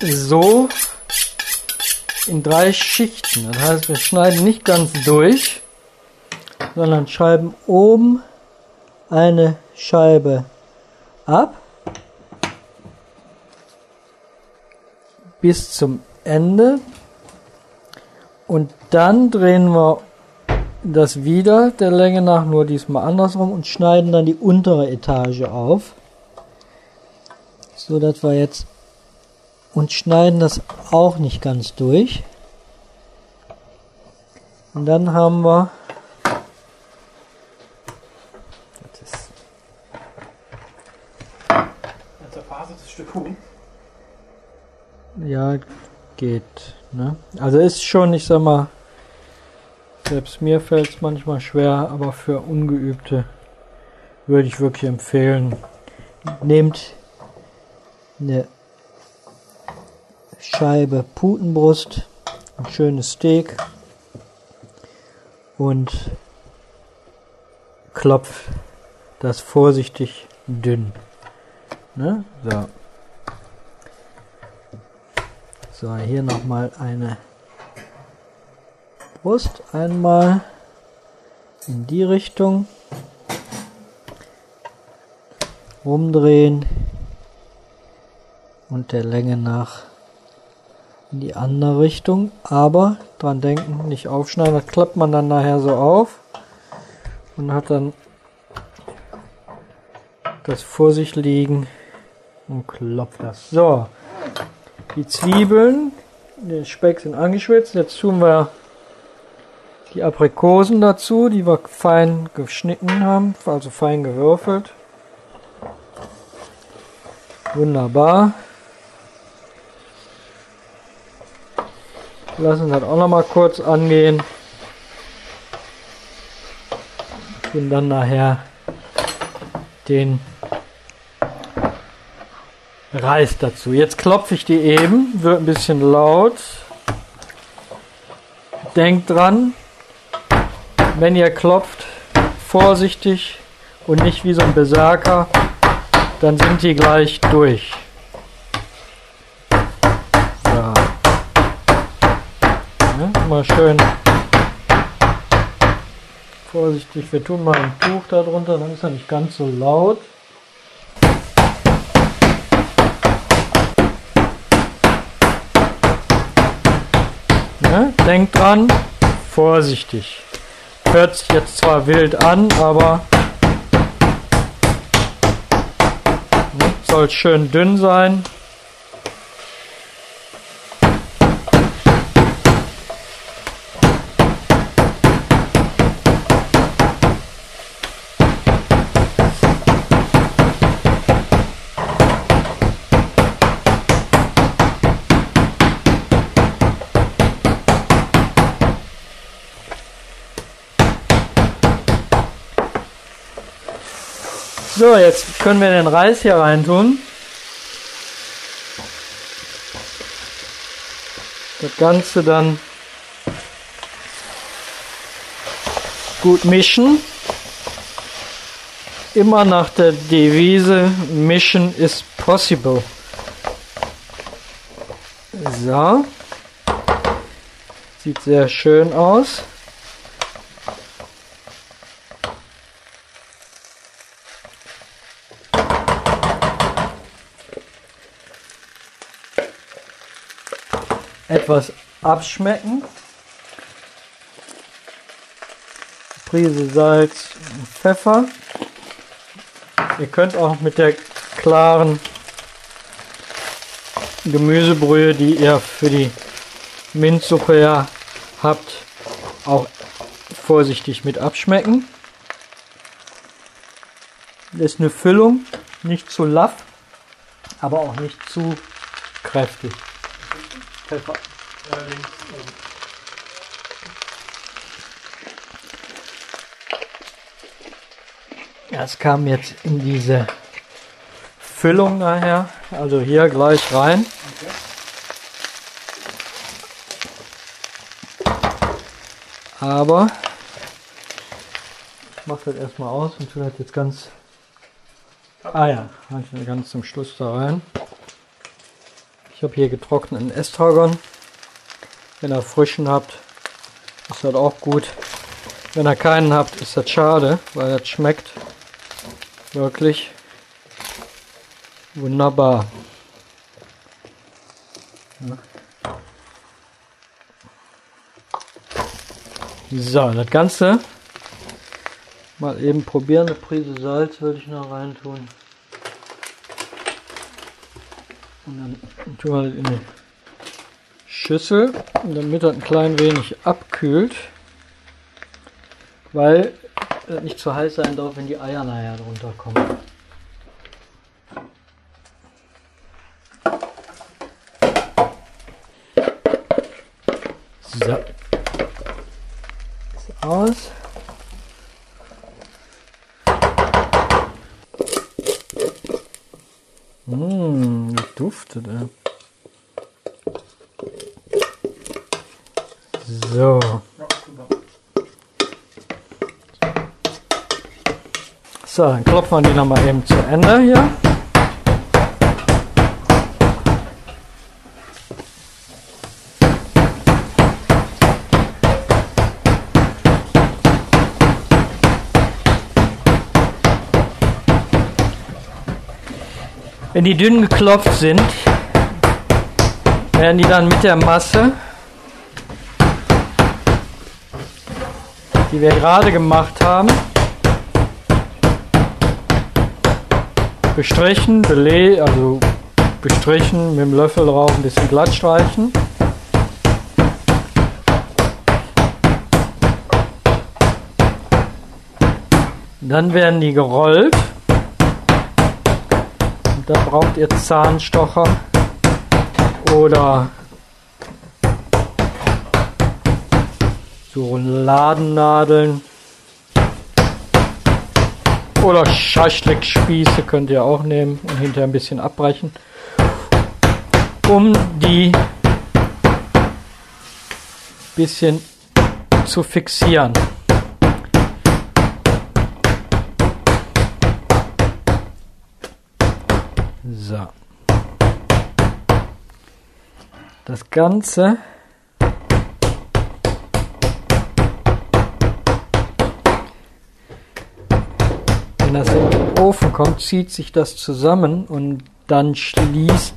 so in drei Schichten. Das heißt, wir schneiden nicht ganz durch, sondern schreiben oben eine Scheibe ab bis zum Ende und dann drehen wir das wieder der Länge nach, nur diesmal andersrum und schneiden dann die untere Etage auf, so dass wir jetzt und schneiden das auch nicht ganz durch. Und dann haben wir
das ist ein zerfasertes Stück Huhn.
Ja, geht. Ne? Also ist schon, ich sag mal, selbst mir fällt es manchmal schwer, aber für Ungeübte würde ich wirklich empfehlen, nehmt eine Scheibe Putenbrust, ein schönes Steak und klopft das vorsichtig dünn. Ne? So. So, hier nochmal eine Brust. Einmal in die Richtung. Rumdrehen. Und der Länge nach in die andere Richtung. Aber dran denken, nicht aufschneiden. Das klappt man dann nachher so auf. Und hat dann das vor sich liegen und klopft das. So, die Zwiebeln, der Speck sind angeschwitzt. Jetzt tun wir die Aprikosen dazu, die wir fein geschnitten haben, also fein gewürfelt. Wunderbar. Lassen das auch noch mal kurz angehen. Und dann nachher den Reis dazu. Jetzt klopfe ich die eben, wird ein bisschen laut. Denkt dran, wenn ihr klopft, vorsichtig und nicht wie so ein Berserker, dann sind die gleich durch. mal schön vorsichtig. Wir tun mal ein Tuch darunter, dann ist er nicht ganz so laut. Ne? Denkt dran, vorsichtig. Hört sich jetzt zwar wild an, aber ne, soll schön dünn sein. So, jetzt können wir den Reis hier rein tun. Das Ganze dann gut mischen. Immer nach der Devise Mission is possible. So. Sieht sehr schön aus. Etwas abschmecken. Prise Salz und Pfeffer. Ihr könnt auch mit der klaren Gemüsebrühe, die ihr für die Minzsuppe ja habt, auch vorsichtig mit abschmecken. Das ist eine Füllung, nicht zu laff, aber auch nicht zu kräftig. Pfeffer. Ja, es kam jetzt in diese Füllung nachher, also hier gleich rein. Aber ich mache das erstmal aus und tue das jetzt ganz. Ah ja, ganz zum Schluss da rein. Habe hier getrockneten Estragon. Wenn ihr frischen habt, ist das auch gut. Wenn ihr keinen habt, ist das schade, weil das schmeckt wirklich wunderbar. So, das Ganze mal eben probieren. Eine Prise Salz würde ich noch rein tun. Und dann tun wir das in eine Schüssel, damit das ein klein wenig abkühlt. Weil es nicht zu heiß sein darf, wenn die Eier nachher drunter kommen. So. Ist aus. Mmh, das duftet, ey. So. So, dann klopfen wir die nochmal eben zu Ende hier. Wenn die dünn geklopft sind, werden die dann mit der Masse, die wir gerade gemacht haben, bestrichen, also bestrichen, mit dem Löffel drauf ein bisschen glatt streichen. Dann werden die gerollt. Und da braucht ihr Zahnstocher oder so Ladennadeln. Oder Schaschlik-Spieße könnt ihr auch nehmen und hinterher ein bisschen abbrechen, um die bisschen zu fixieren. So. Das Ganze wenn das Ofen kommt, zieht sich das zusammen und dann schließt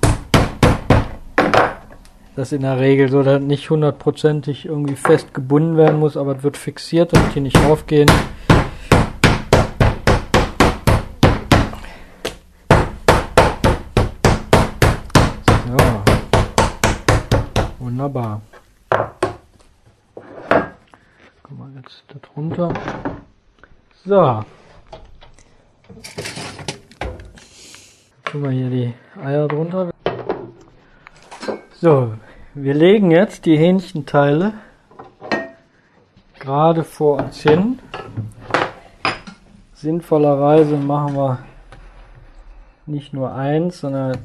das in der Regel so, dass nicht hundertprozentig irgendwie fest gebunden werden muss, aber es wird fixiert, damit die nicht aufgehen. Ja. Wunderbar. Guck mal jetzt da drunter. So. Tun wir hier die Eier drunter. So, wir legen jetzt die Hähnchenteile gerade vor uns hin. Sinnvollerweise machen wir nicht nur eins, sondern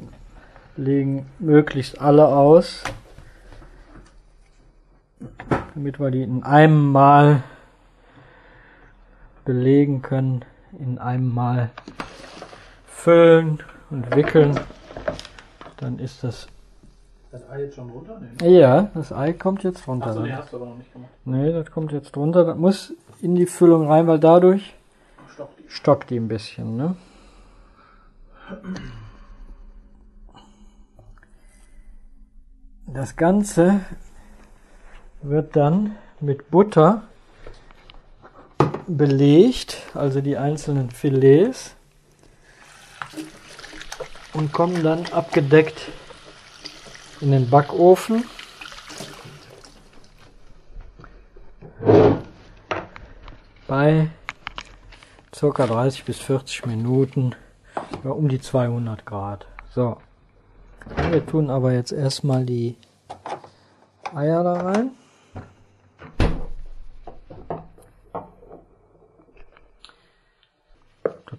legen möglichst alle aus, damit wir die in einem Mal belegen können, in einem Mal füllen und wickeln. Dann ist das
Das Ei jetzt schon runter? Nee.
ja, das Ei kommt jetzt runter.
Achso, nee,
dann.
hast du aber noch nicht gemacht.
Nee, das kommt jetzt runter. Das muss in die Füllung rein, weil dadurch
Stockt die.
stockt die ein bisschen. Ne? Das Ganze wird dann mit Butter belegt, also die einzelnen Filets, und kommen dann abgedeckt in den Backofen. bei circa 30 bis 40 Minuten ja, um die 200 Grad. So. Wir tun aber jetzt erstmal die Eier da rein.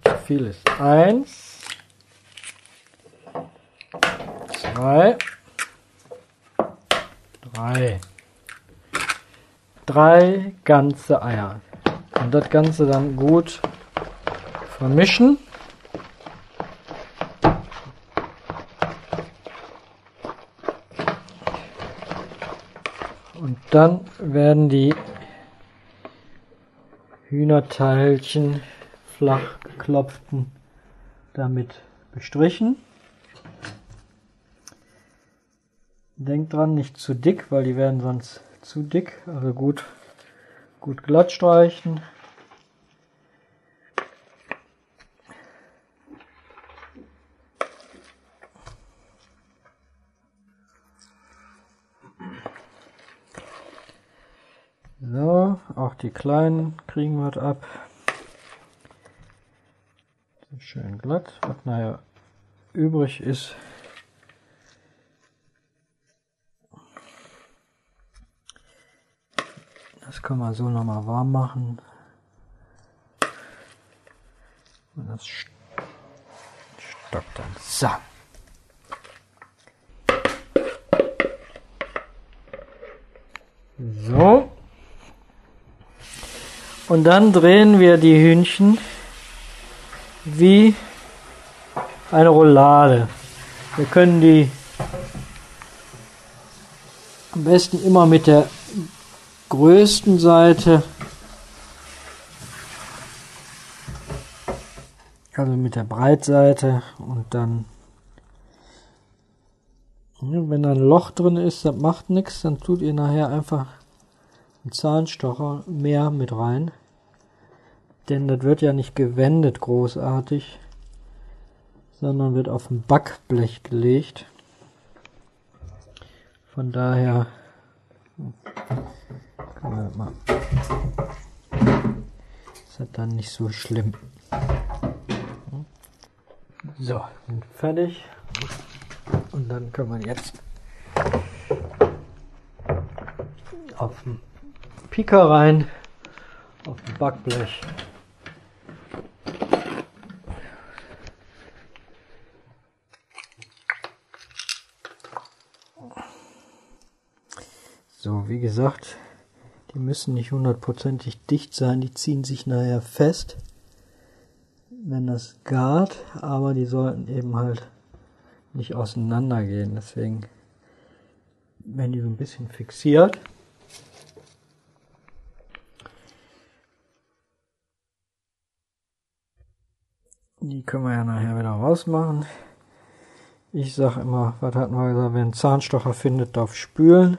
Zu viel ist. Eins. Zwei. Drei. Drei ganze Eier. Und das Ganze dann gut vermischen. Und dann werden die Hühnerteilchen flach geklopften damit bestrichen. Denkt dran, nicht zu dick, weil die werden sonst zu dick. Also gut, gut glatt streichen. So, auch die kleinen kriegen wir ab. Schön glatt. Was nachher übrig ist, das kann man so nochmal warm machen. Und das st- stockt dann. So. So. Und dann drehen wir die Hühnchen wie eine Roulade. Wir können die am besten immer mit der größten Seite, also mit der Breitseite und dann, wenn da ein Loch drin ist, das macht nichts, dann tut ihr nachher einfach einen Zahnstocher mehr mit rein. Denn das wird ja nicht gewendet großartig, sondern wird auf ein Backblech gelegt. Von daher kann. Ist das dann nicht so schlimm. So, fertig. Und dann können wir jetzt auf den Pika rein, auf dem Backblech. So, wie gesagt, die müssen nicht hundertprozentig dicht sein, die ziehen sich nachher fest, wenn das gart, aber die sollten eben halt nicht auseinandergehen. Deswegen werden die so ein bisschen fixiert. Die können wir ja nachher wieder rausmachen. Ich sag immer, was hatten wir gesagt, wer einen Zahnstocher findet, darf spülen.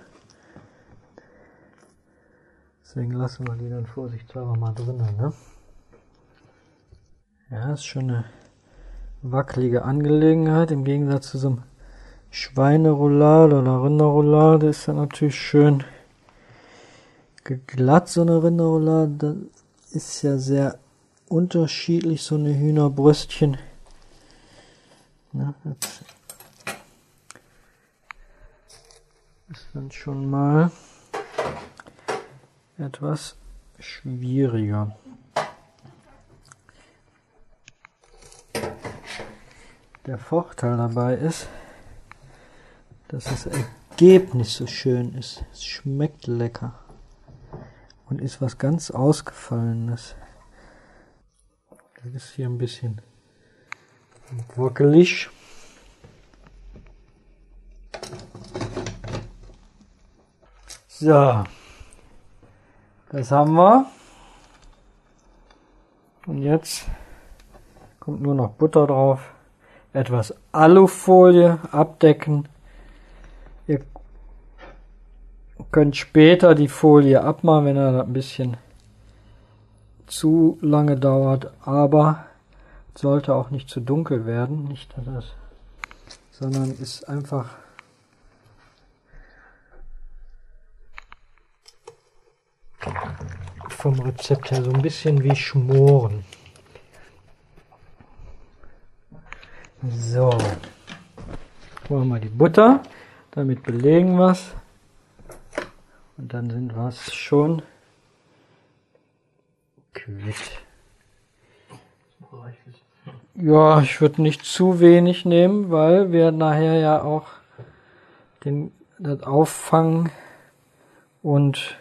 Deswegen lassen wir die dann vorsichtshalber mal drinnen, ne? Ja, ist schon eine wackelige Angelegenheit. Im Gegensatz zu so einem Schweineroulade oder Rinderroulade ist ja natürlich schön geglatt, so eine Rinderroulade. Das ist ja sehr unterschiedlich, so eine Hühnerbrüstchen. Na, das ist dann schon mal etwas schwieriger. Der Vorteil dabei ist, dass das Ergebnis so schön ist. Es schmeckt lecker und ist was ganz Ausgefallenes. Das ist hier ein bisschen wackelig. So, das haben wir. Und jetzt kommt nur noch Butter drauf. Etwas Alufolie abdecken. Ihr könnt später die Folie abmachen, wenn er ein bisschen zu lange dauert, aber sollte auch nicht zu dunkel werden, nicht das, sondern ist einfach vom Rezept her so ein bisschen wie Schmoren. So, holen wir die Butter, damit belegen wir es und dann sind wir es schon quitt. Ja, ich würde nicht zu wenig nehmen, weil wir nachher ja auch den, das Auffangen und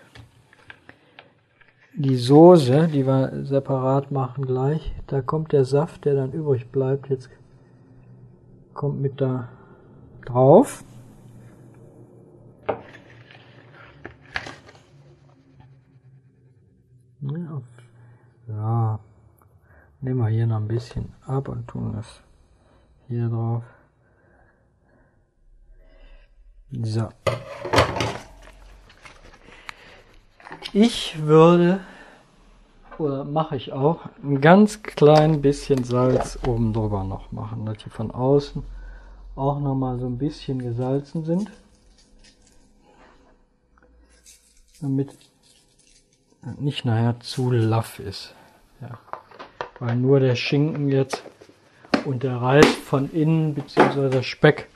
die Soße, die wir separat machen gleich, da kommt der Saft, der dann übrig bleibt, jetzt kommt mit da drauf. Ja, nehmen wir hier noch ein bisschen ab und tun das hier drauf. So. Ich würde, oder mache ich auch, ein ganz klein bisschen Salz oben drüber noch machen, dass die von außen auch noch mal so ein bisschen gesalzen sind. Damit nicht nachher zu laff ist. Ja. Weil nur der Schinken jetzt und der Reis von innen bzw. Speck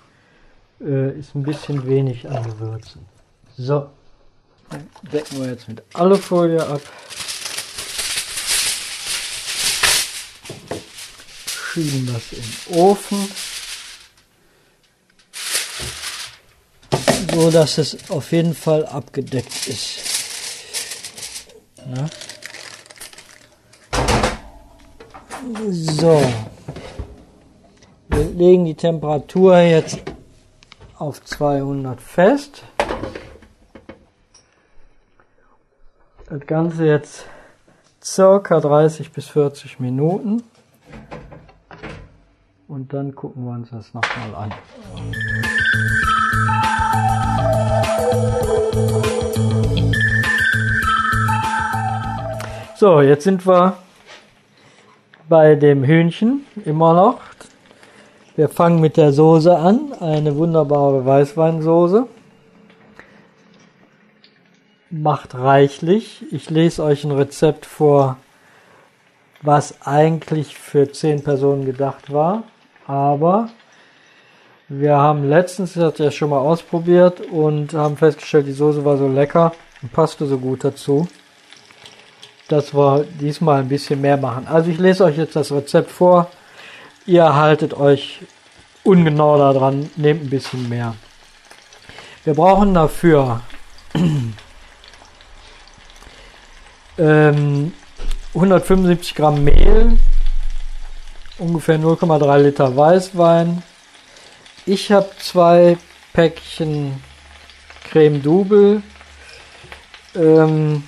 äh, ist ein bisschen wenig an Gewürzen. So, decken wir jetzt mit Alufolie ab. Schieben das in den Ofen. So dass es auf jeden Fall abgedeckt ist. Ne? So. Wir legen die Temperatur jetzt auf 200 fest. Das Ganze jetzt circa 30 bis 40 Minuten. Und dann gucken wir uns das nochmal an. So, jetzt sind wir bei dem Hühnchen immer noch. Wir fangen mit der Soße an, eine wunderbare Weißweinsoße. Macht reichlich. Ich lese euch ein Rezept vor, was eigentlich für zehn Personen gedacht war. Aber wir haben letztens, das ja schon mal ausprobiert und haben festgestellt, die Soße war so lecker und passte so gut dazu dass wir diesmal ein bisschen mehr machen. Also ich lese euch jetzt das Rezept vor. Ihr haltet euch ungenau daran, nehmt ein bisschen mehr. Wir brauchen dafür ähm, 175 Gramm Mehl, ungefähr 0,3 Liter Weißwein. Ich habe zwei Päckchen Creme Double ähm,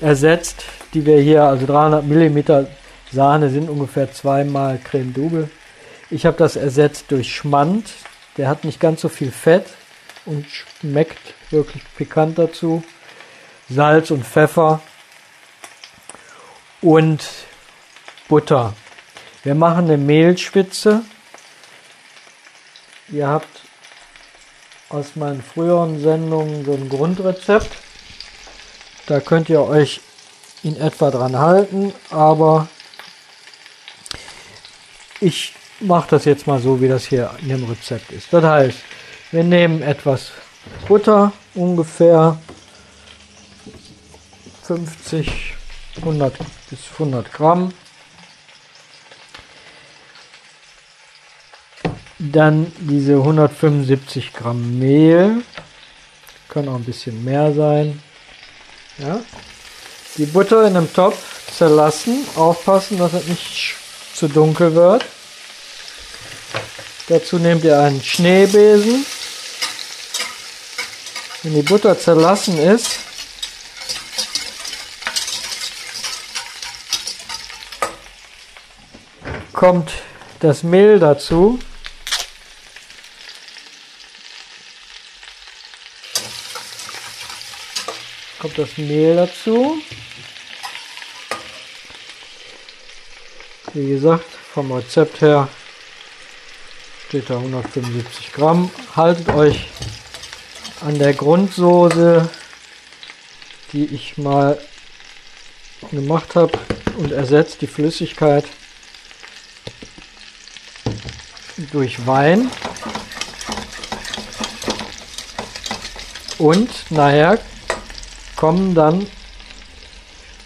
ersetzt die wir hier, also 300 Millimeter Sahne sind ungefähr zweimal Creme Double. Ich habe das ersetzt durch Schmand. Der hat nicht ganz so viel Fett und schmeckt wirklich pikant dazu. Salz und Pfeffer und Butter. Wir machen eine Mehlschwitze. Ihr habt aus meinen früheren Sendungen so ein Grundrezept. Da könnt ihr euch in etwa dran halten, aber ich mache das jetzt mal so, wie das hier in dem Rezept ist. Das heißt, wir nehmen etwas Butter, ungefähr 50, 100 bis 100 Gramm. Dann diese 175 Gramm Mehl. Können auch ein bisschen mehr sein. Ja. Die Butter in einem Topf zerlassen. Aufpassen, dass es nicht zu dunkel wird. Dazu nehmt ihr einen Schneebesen. Wenn die Butter zerlassen ist, kommt das Mehl dazu. Kommt das Mehl dazu. Wie gesagt, vom Rezept her steht da 175 Gramm. Haltet euch an der Grundsoße, die ich mal gemacht habe und ersetzt die Flüssigkeit durch Wein. Und nachher kommen dann,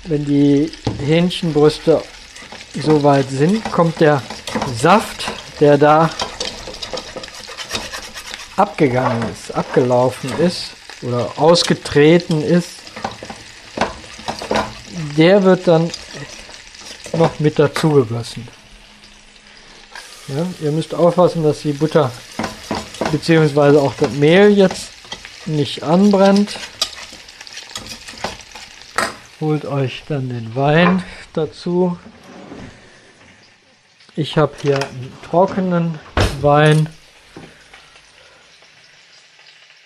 wenn die Hähnchenbrüste soweit sind, kommt der Saft, der da abgegangen ist, abgelaufen ist oder ausgetreten ist, der wird dann noch mit dazu gegossen. Ja, ihr müsst aufpassen, dass die Butter bzw. auch das Mehl jetzt nicht anbrennt. Holt euch dann den Wein dazu. Ich habe hier einen trockenen Wein,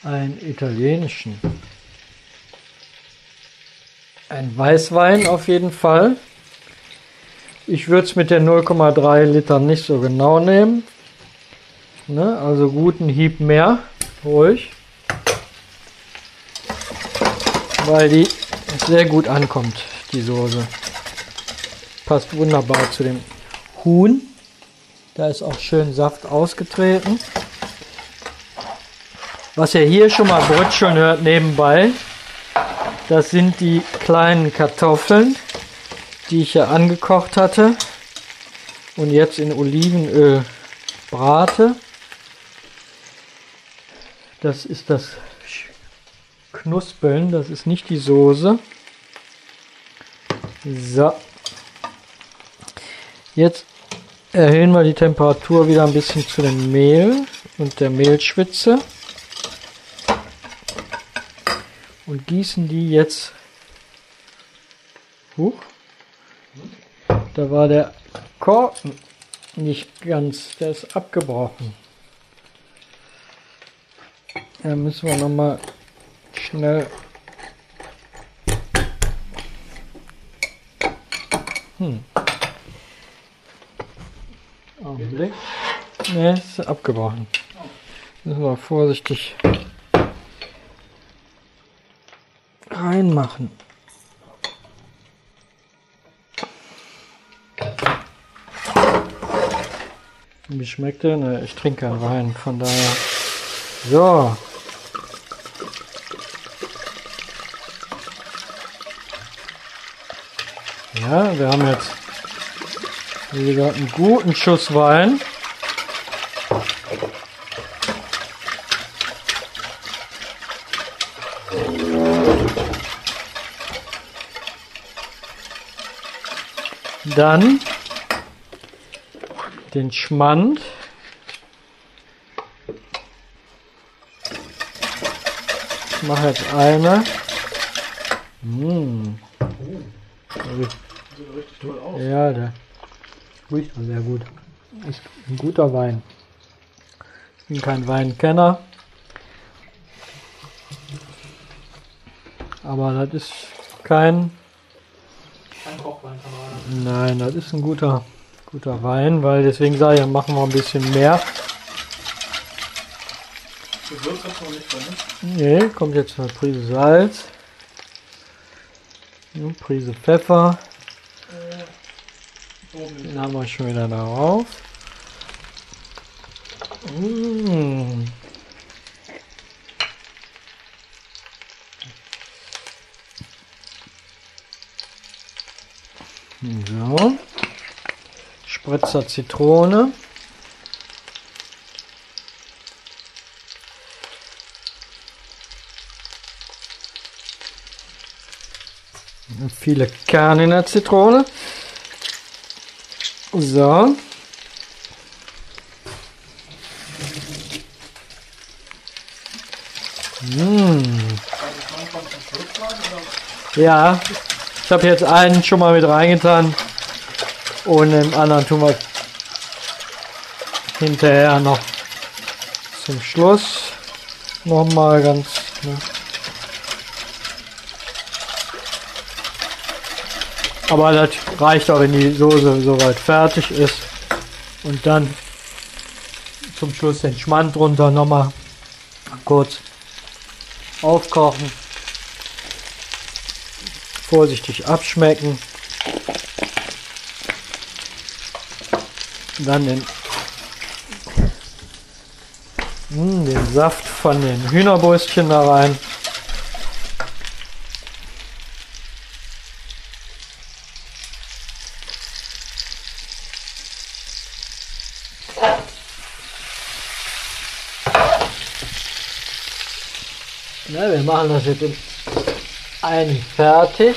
einen italienischen. Ein Weißwein auf jeden Fall. Ich würde es mit den 0,3 Liter nicht so genau nehmen. Ne? Also guten Hieb mehr, ruhig. Weil die sehr gut ankommt, die Soße. Passt wunderbar zu dem Huhn. Da ist auch schön Saft ausgetreten. Was ihr hier schon mal brutscheln hört nebenbei, das sind die kleinen Kartoffeln, die ich ja angekocht hatte und jetzt in Olivenöl brate. Das ist das Knuspeln, das ist nicht die Soße. So. Jetzt erhöhen wir die Temperatur wieder ein bisschen zu dem Mehl und der Mehlschwitze und gießen die jetzt Huch. Da war der Korken nicht ganz, der ist abgebrochen. Da müssen wir noch mal schnell hm. Augenblick. Ne, ist abgebrochen. Müssen wir vorsichtig reinmachen. Wie schmeckt der? Ne, ich trinke keinen Wein, von daher. So. Ja, wir haben jetzt, wie einen guten Schuss Wein. Dann den Schmand. Ich mache jetzt eine. Mmh. Ja, der riecht sehr gut. Ist ein guter Wein. bin kein Weinkenner. Aber das ist kein.
Kein Kochwein,
Nein, das ist ein guter, guter Wein, weil deswegen sage ich, machen wir ein bisschen mehr.
Gewürz hast du noch nicht drin,
Nee, kommt jetzt eine Prise Salz. Eine Prise Pfeffer. Den haben wir schon wieder darauf. Mmh. So. Spritzer Zitrone. Viele Kerne in der Zitrone. So. Mmh. Ja, ich habe jetzt einen schon mal mit reingetan und den anderen tun wir hinterher noch zum Schluss noch mal ganz. Ne. Aber das reicht auch, wenn die Soße soweit fertig ist. Und dann zum Schluss den Schmand drunter nochmal kurz aufkochen. Vorsichtig abschmecken. Dann den, mh, den Saft von den Hühnerbrüstchen da rein. Ja, wir machen das jetzt in einen fertig.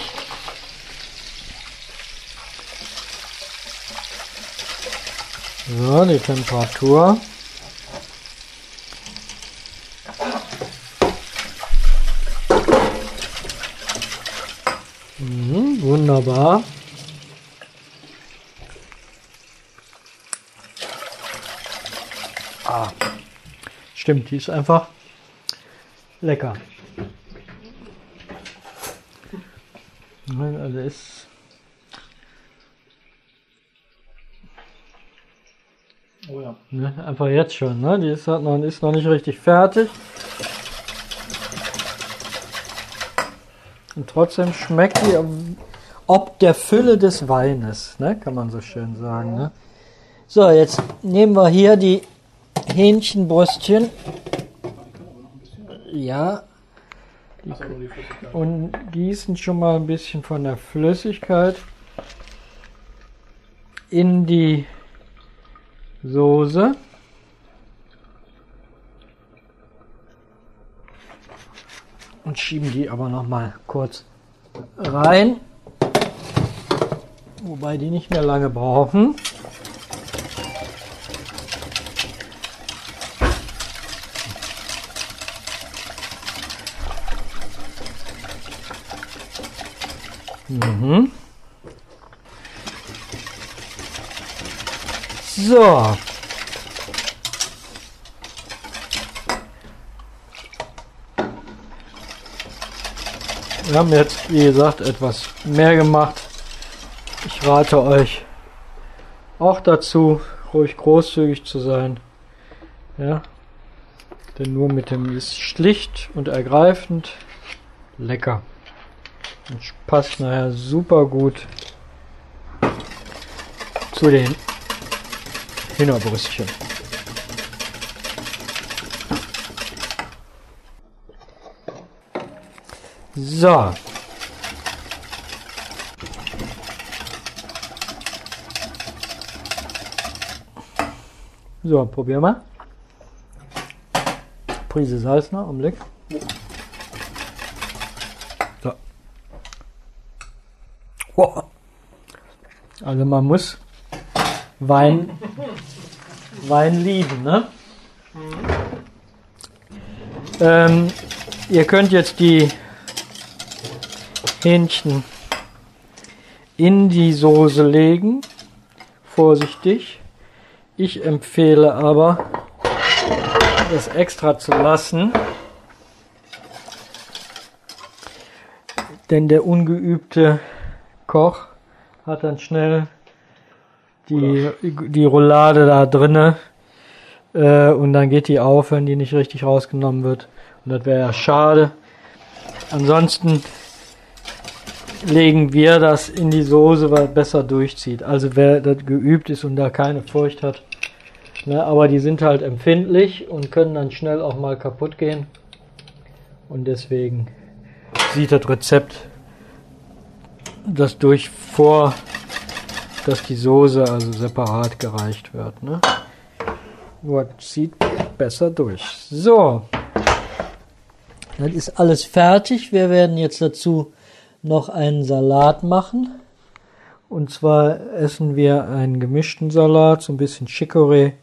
So, die Temperatur. Mhm, wunderbar. Ah, stimmt, die ist einfach lecker. Also ist
Oh ja.
Ne, einfach jetzt schon, ne? Die ist, noch, ist noch nicht richtig fertig. Und trotzdem schmeckt die ob der Fülle des Weines, ne? Kann man so schön sagen, ne? So, jetzt nehmen wir hier die Hähnchenbrüstchen. Ja. Und gießen schon mal ein bisschen von der Flüssigkeit in die Soße. Und schieben die aber noch mal kurz rein. Wobei die nicht mehr lange brauchen. Mhm. So. Wir haben jetzt, wie gesagt, etwas mehr gemacht. Ich rate euch auch dazu, ruhig großzügig zu sein. Ja. Denn nur mit dem ist schlicht und ergreifend lecker. Und passt nachher super gut zu den Hühnerbrüstchen. So. So, probieren wir. Prise Salz noch, Blick. So. Wow. Also man muss Wein, Wein lieben, ne? Ähm, ihr könnt jetzt die Hähnchen in die Soße legen. Vorsichtig. Ich empfehle aber das extra zu lassen. Denn der ungeübte Koch hat dann schnell die, die Roulade da drinne äh, und dann geht die auf, wenn die nicht richtig rausgenommen wird. Und das wäre ja schade. Ansonsten legen wir das in die Soße, weil es besser durchzieht. Also wer das geübt ist und da keine Furcht hat. Ne, aber die sind halt empfindlich und können dann schnell auch mal kaputt gehen. Und deswegen sieht das Rezept das durch vor, dass die Soße also separat gereicht wird. Ne? What zieht besser durch. So. Das ist alles fertig. Wir werden jetzt dazu noch einen Salat machen. Und zwar essen wir einen gemischten Salat, so ein bisschen Chicorée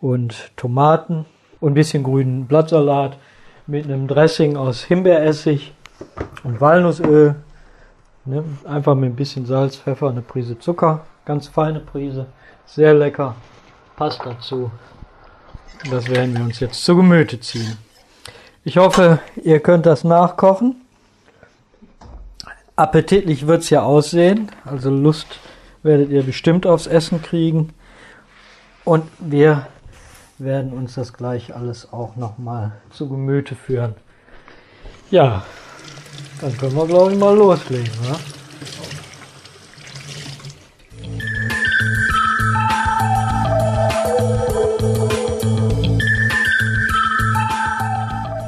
und Tomaten und ein bisschen grünen Blattsalat mit einem Dressing aus Himbeeressig und Walnussöl. Ne? Einfach mit ein bisschen Salz, Pfeffer, eine Prise Zucker, ganz feine Prise, sehr lecker, passt dazu. Das werden wir uns jetzt zu Gemüte ziehen. Ich hoffe, ihr könnt das nachkochen. Appetitlich wird's ja aussehen, also Lust werdet ihr bestimmt aufs Essen kriegen. Und wir werden uns das gleich alles auch nochmal zu Gemüte führen. Ja, dann können wir glaube ich mal loslegen. Ne?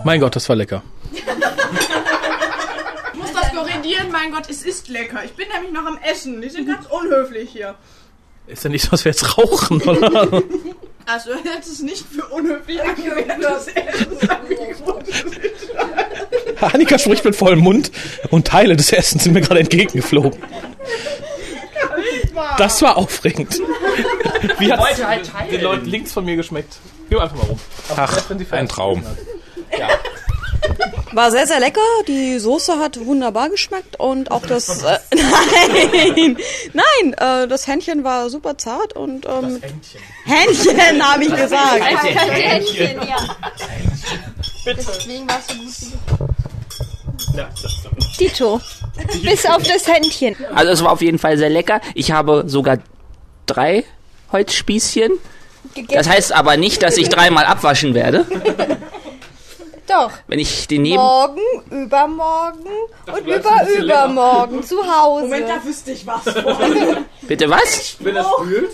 Mein Gott, das war lecker.
Ich muss das korrigieren, mein Gott, es ist lecker. Ich bin nämlich noch am Essen. Die sind ganz unhöflich hier.
Ist ja nicht so, dass wir jetzt rauchen, oder?
Also, jetzt ist nicht für unhöflich angewendet, das Essen. (laughs)
Annika spricht mit vollem Mund und Teile des Essens sind mir gerade entgegengeflogen. Das war aufregend. (laughs) Wie hat
halt
den Leuten links von mir geschmeckt? Geh einfach mal rum. Aber
Ach, ein Traum.
Ja.
War sehr, sehr lecker. Die Soße hat wunderbar geschmeckt und auch das. Äh, (laughs) nein! Nein, äh, das Händchen war super zart und. Ähm,
Händchen.
Händchen, habe ich gesagt.
Händchen, ja.
Deswegen warst du gut.
Ja.
Bis auf das Händchen.
Also es war auf jeden Fall sehr lecker. Ich habe sogar drei Holzspießchen. Das heißt aber nicht, dass ich dreimal abwaschen werde. (laughs)
Doch.
Wenn ich den neben...
Morgen, übermorgen und
ein bisschen
überübermorgen zu Hause.
Moment, da wüsste ich was. (laughs)
Bitte was?
Wenn das fühlt,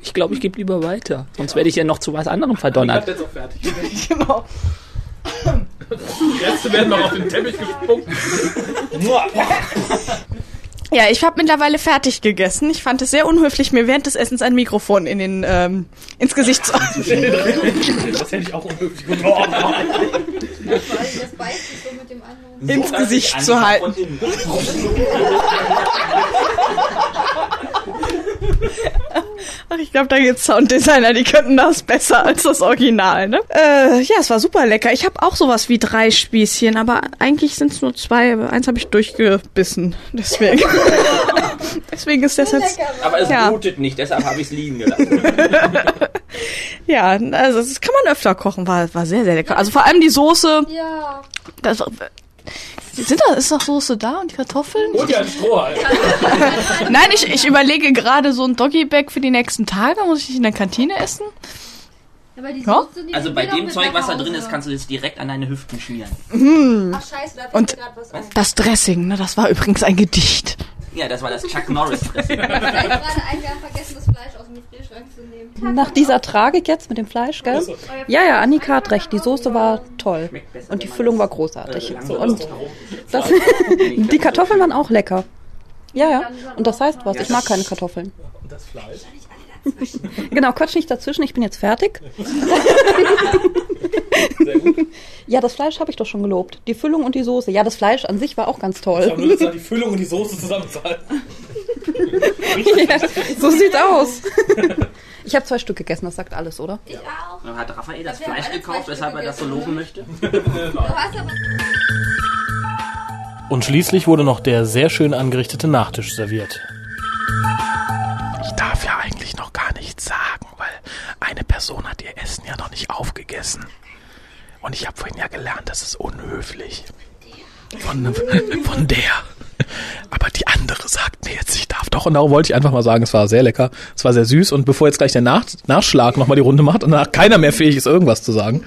Ich glaube, ich gebe lieber weiter. Sonst werde ich ja noch zu was anderem
ich hab
verdonnert.
jetzt auch fertig. (laughs)
genau.
Die Reste werden noch auf den Teppich gespuckt. (laughs)
Ja, ich habe mittlerweile fertig gegessen. Ich fand es sehr unhöflich, mir während des Essens ein Mikrofon in den, ähm, ins Gesicht zu
Das hätte ich auch unhöflich gefunden.
Das beißt sich so mit dem anderen.
ins Gesicht zu halten. (laughs) Ach, ich glaube, da gibt's Sounddesigner, die könnten das besser als das Original, ne? Äh, ja, es war super lecker. Ich habe auch sowas wie drei Spießchen, aber eigentlich sind es nur zwei. Eins habe ich durchgebissen. Deswegen. (laughs) Deswegen ist das jetzt.
Aber es
Ja.
blutet nicht, deshalb habe ich es liegen gelassen. (laughs)
Ja, also das kann man öfter kochen. War, war sehr, sehr lecker. Also vor allem die Soße.
Ja.
Das, sind da, ist noch Soße da und die Kartoffeln?
Hol dir ein Stroh, Alter. (laughs)
Nein, ich, ich überlege gerade so ein Doggy-Bag für die nächsten Tage. Muss ich in der Kantine essen? Ja?
Also bei dem Zeug, was da drin ist, kannst du jetzt direkt an deine Hüften schmieren.
Ach scheiße, da
Und-
was ein.
Das Dressing, ne, das war übrigens ein Gedicht.
Ja, das war das Chuck Norris Dressing.
Ich habe gerade ein, haben vergessen, das Fleisch aus dem.
Nach dieser Tragik jetzt mit dem Fleisch, gell? Ja, ja, Annika hat recht. Die Soße war toll. Und die Füllung war großartig. Und das, (laughs) die Kartoffeln waren auch lecker. Ja, ja. Und das heißt was? Ich mag keine Kartoffeln.
Und das Fleisch?
Genau, quatsch nicht dazwischen. Ich bin jetzt fertig. (laughs) Ja, das Fleisch habe ich doch schon gelobt. Die Füllung und die Soße. Ja, das Fleisch an sich war auch ganz
Ich habe
toll.
nur gesagt, die Füllung und die Soße zusammenzuhalten.
Ja, (laughs) so sieht's aus. Ich habe zwei Stück gegessen, das sagt alles, oder?
Ich auch.
Dann hat Raphael das Fleisch gekauft, weshalb er das so loben möchte. (laughs)
Und schließlich wurde noch der sehr schön angerichtete Nachtisch serviert. Ich darf ja eigentlich noch gar nichts sagen, weil eine
Person hat ihr Essen ja noch nicht aufgegessen. Und ich habe vorhin ja gelernt, das ist unhöflich. Von, von der. Aber die andere sagt mir jetzt, ich darf doch. Und darum wollte ich einfach mal sagen, es war sehr lecker, es war sehr süß. Und bevor jetzt gleich der Nach Nachschlag nochmal die Runde macht und danach keiner mehr fähig ist, irgendwas zu sagen.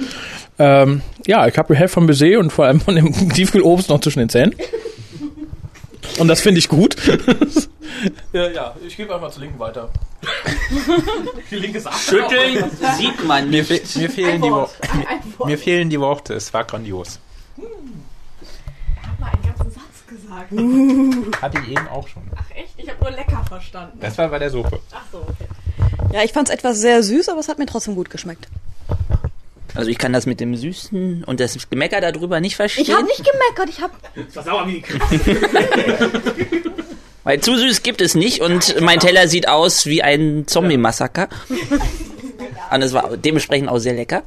Ähm, ja, ich habe Hälfte vom Baiser und vor allem von dem (laughs) Tiefkühlobst noch zwischen den Zähnen. Und das finde ich gut. (laughs) ja, ja, ich gebe einfach zur Linken weiter. (laughs) die linke ist
Schütteln sieht man
Mir,
nicht.
fe mir, fehlen die Wo- mir, mir fehlen die Worte. Es war grandios.
Mal einen ganzen Satz gesagt. (laughs)
Hatte ich eben auch schon.
Ach echt? Ich habe nur lecker verstanden.
Das war bei der Suppe.
Ach so, okay.
Ja, ich fand es etwas sehr süß, aber es hat mir trotzdem gut geschmeckt.
Also ich kann das mit dem Süßen und das Gemecker darüber nicht verstehen.
Ich habe nicht gemeckert, ich habe
Das war sauer wie die. (laughs)
Weil zu süß gibt es nicht und mein Teller sieht aus wie ein Zombie-Massaker. Und es war dementsprechend auch sehr lecker.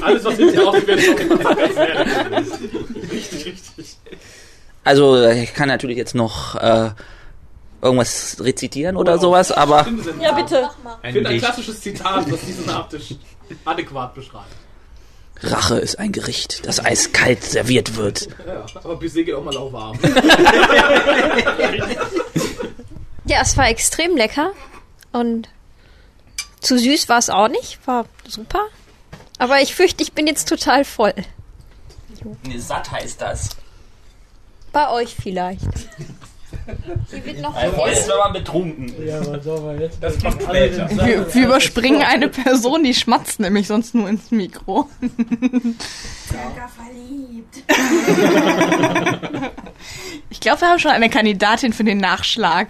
Alles, was hinterher aussieht, wird schon Richtig, richtig.
Also ich kann natürlich jetzt noch äh, irgendwas rezitieren oder sowas, aber
Ja, bitte.
Ich finde ein klassisches Zitat, das diesen Nachtisch adäquat beschreibt.
Rache ist ein Gericht, das eiskalt serviert wird. (laughs)
Ja, aber Baiser geht auch mal lauwarm.
Ja, es war extrem lecker und zu süß war es auch nicht, war super. Aber ich fürchte, ich bin jetzt total voll.
Satt heißt das.
Bei euch vielleicht. Hier wird noch
Jetzt wird man betrunken.
Ja, was soll man jetzt?
Das kommt später.
Wir, wir überspringen eine Person, die schmatzt nämlich sonst nur ins Mikro.
Sogar verliebt.
Ich glaube, wir haben schon eine Kandidatin für den Nachschlag.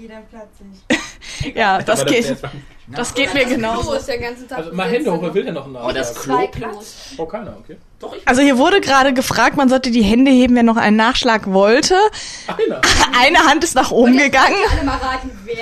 Jeder Platz nicht. (laughs)
Ja, das
Aber das
geht, das geht mir genauso.
ist.
Also mal Hände hoch, wer will denn noch einen
Oh, das
Zwei
Klo.
Oh, keiner, okay.
Also hier wurde gerade gefragt, man sollte die Hände heben, wer noch einen Nachschlag wollte.
Einer. (laughs)
Eine Hand ist nach oben gegangen.
Alle mal raten, wer.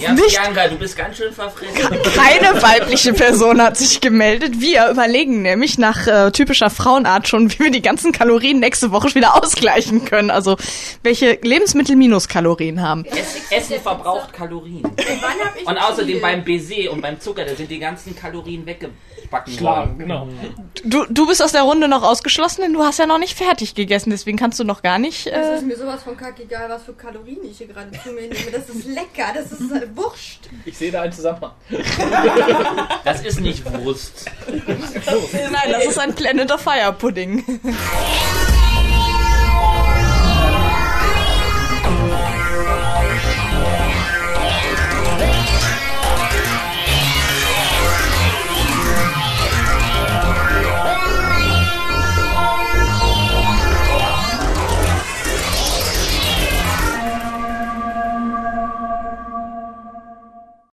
Ja,
Nicht-
Bianca, du bist ganz schön verfressen. (laughs)
Keine weibliche Person hat sich gemeldet. Wir überlegen nämlich nach äh, typischer Frauenart schon, wie wir die ganzen Kalorien nächste Woche wieder ausgleichen können. Also welche Lebensmittel Minuskalorien haben.
Essen, Essen verbraucht Kalorien.
Wann hab ich
Und außerdem
viel?
beim Baiser und beim Zucker, da sind die ganzen Kalorien weggebacken
Schlagen,
worden.
genau
du, du bist aus der Runde noch ausgeschlossen, denn du hast ja noch nicht fertig gegessen, deswegen kannst du noch gar nicht. Äh das
ist äh, mir sowas von kack egal, was für Kalorien ich hier gerade zu mir nehme. Das ist lecker, das ist äh, halt Wurst.
Ich sehe da einen Zusammenhang. (laughs)
das ist nicht Wurst.
Nein, das ist ein Planet of Fire Pudding. (laughs)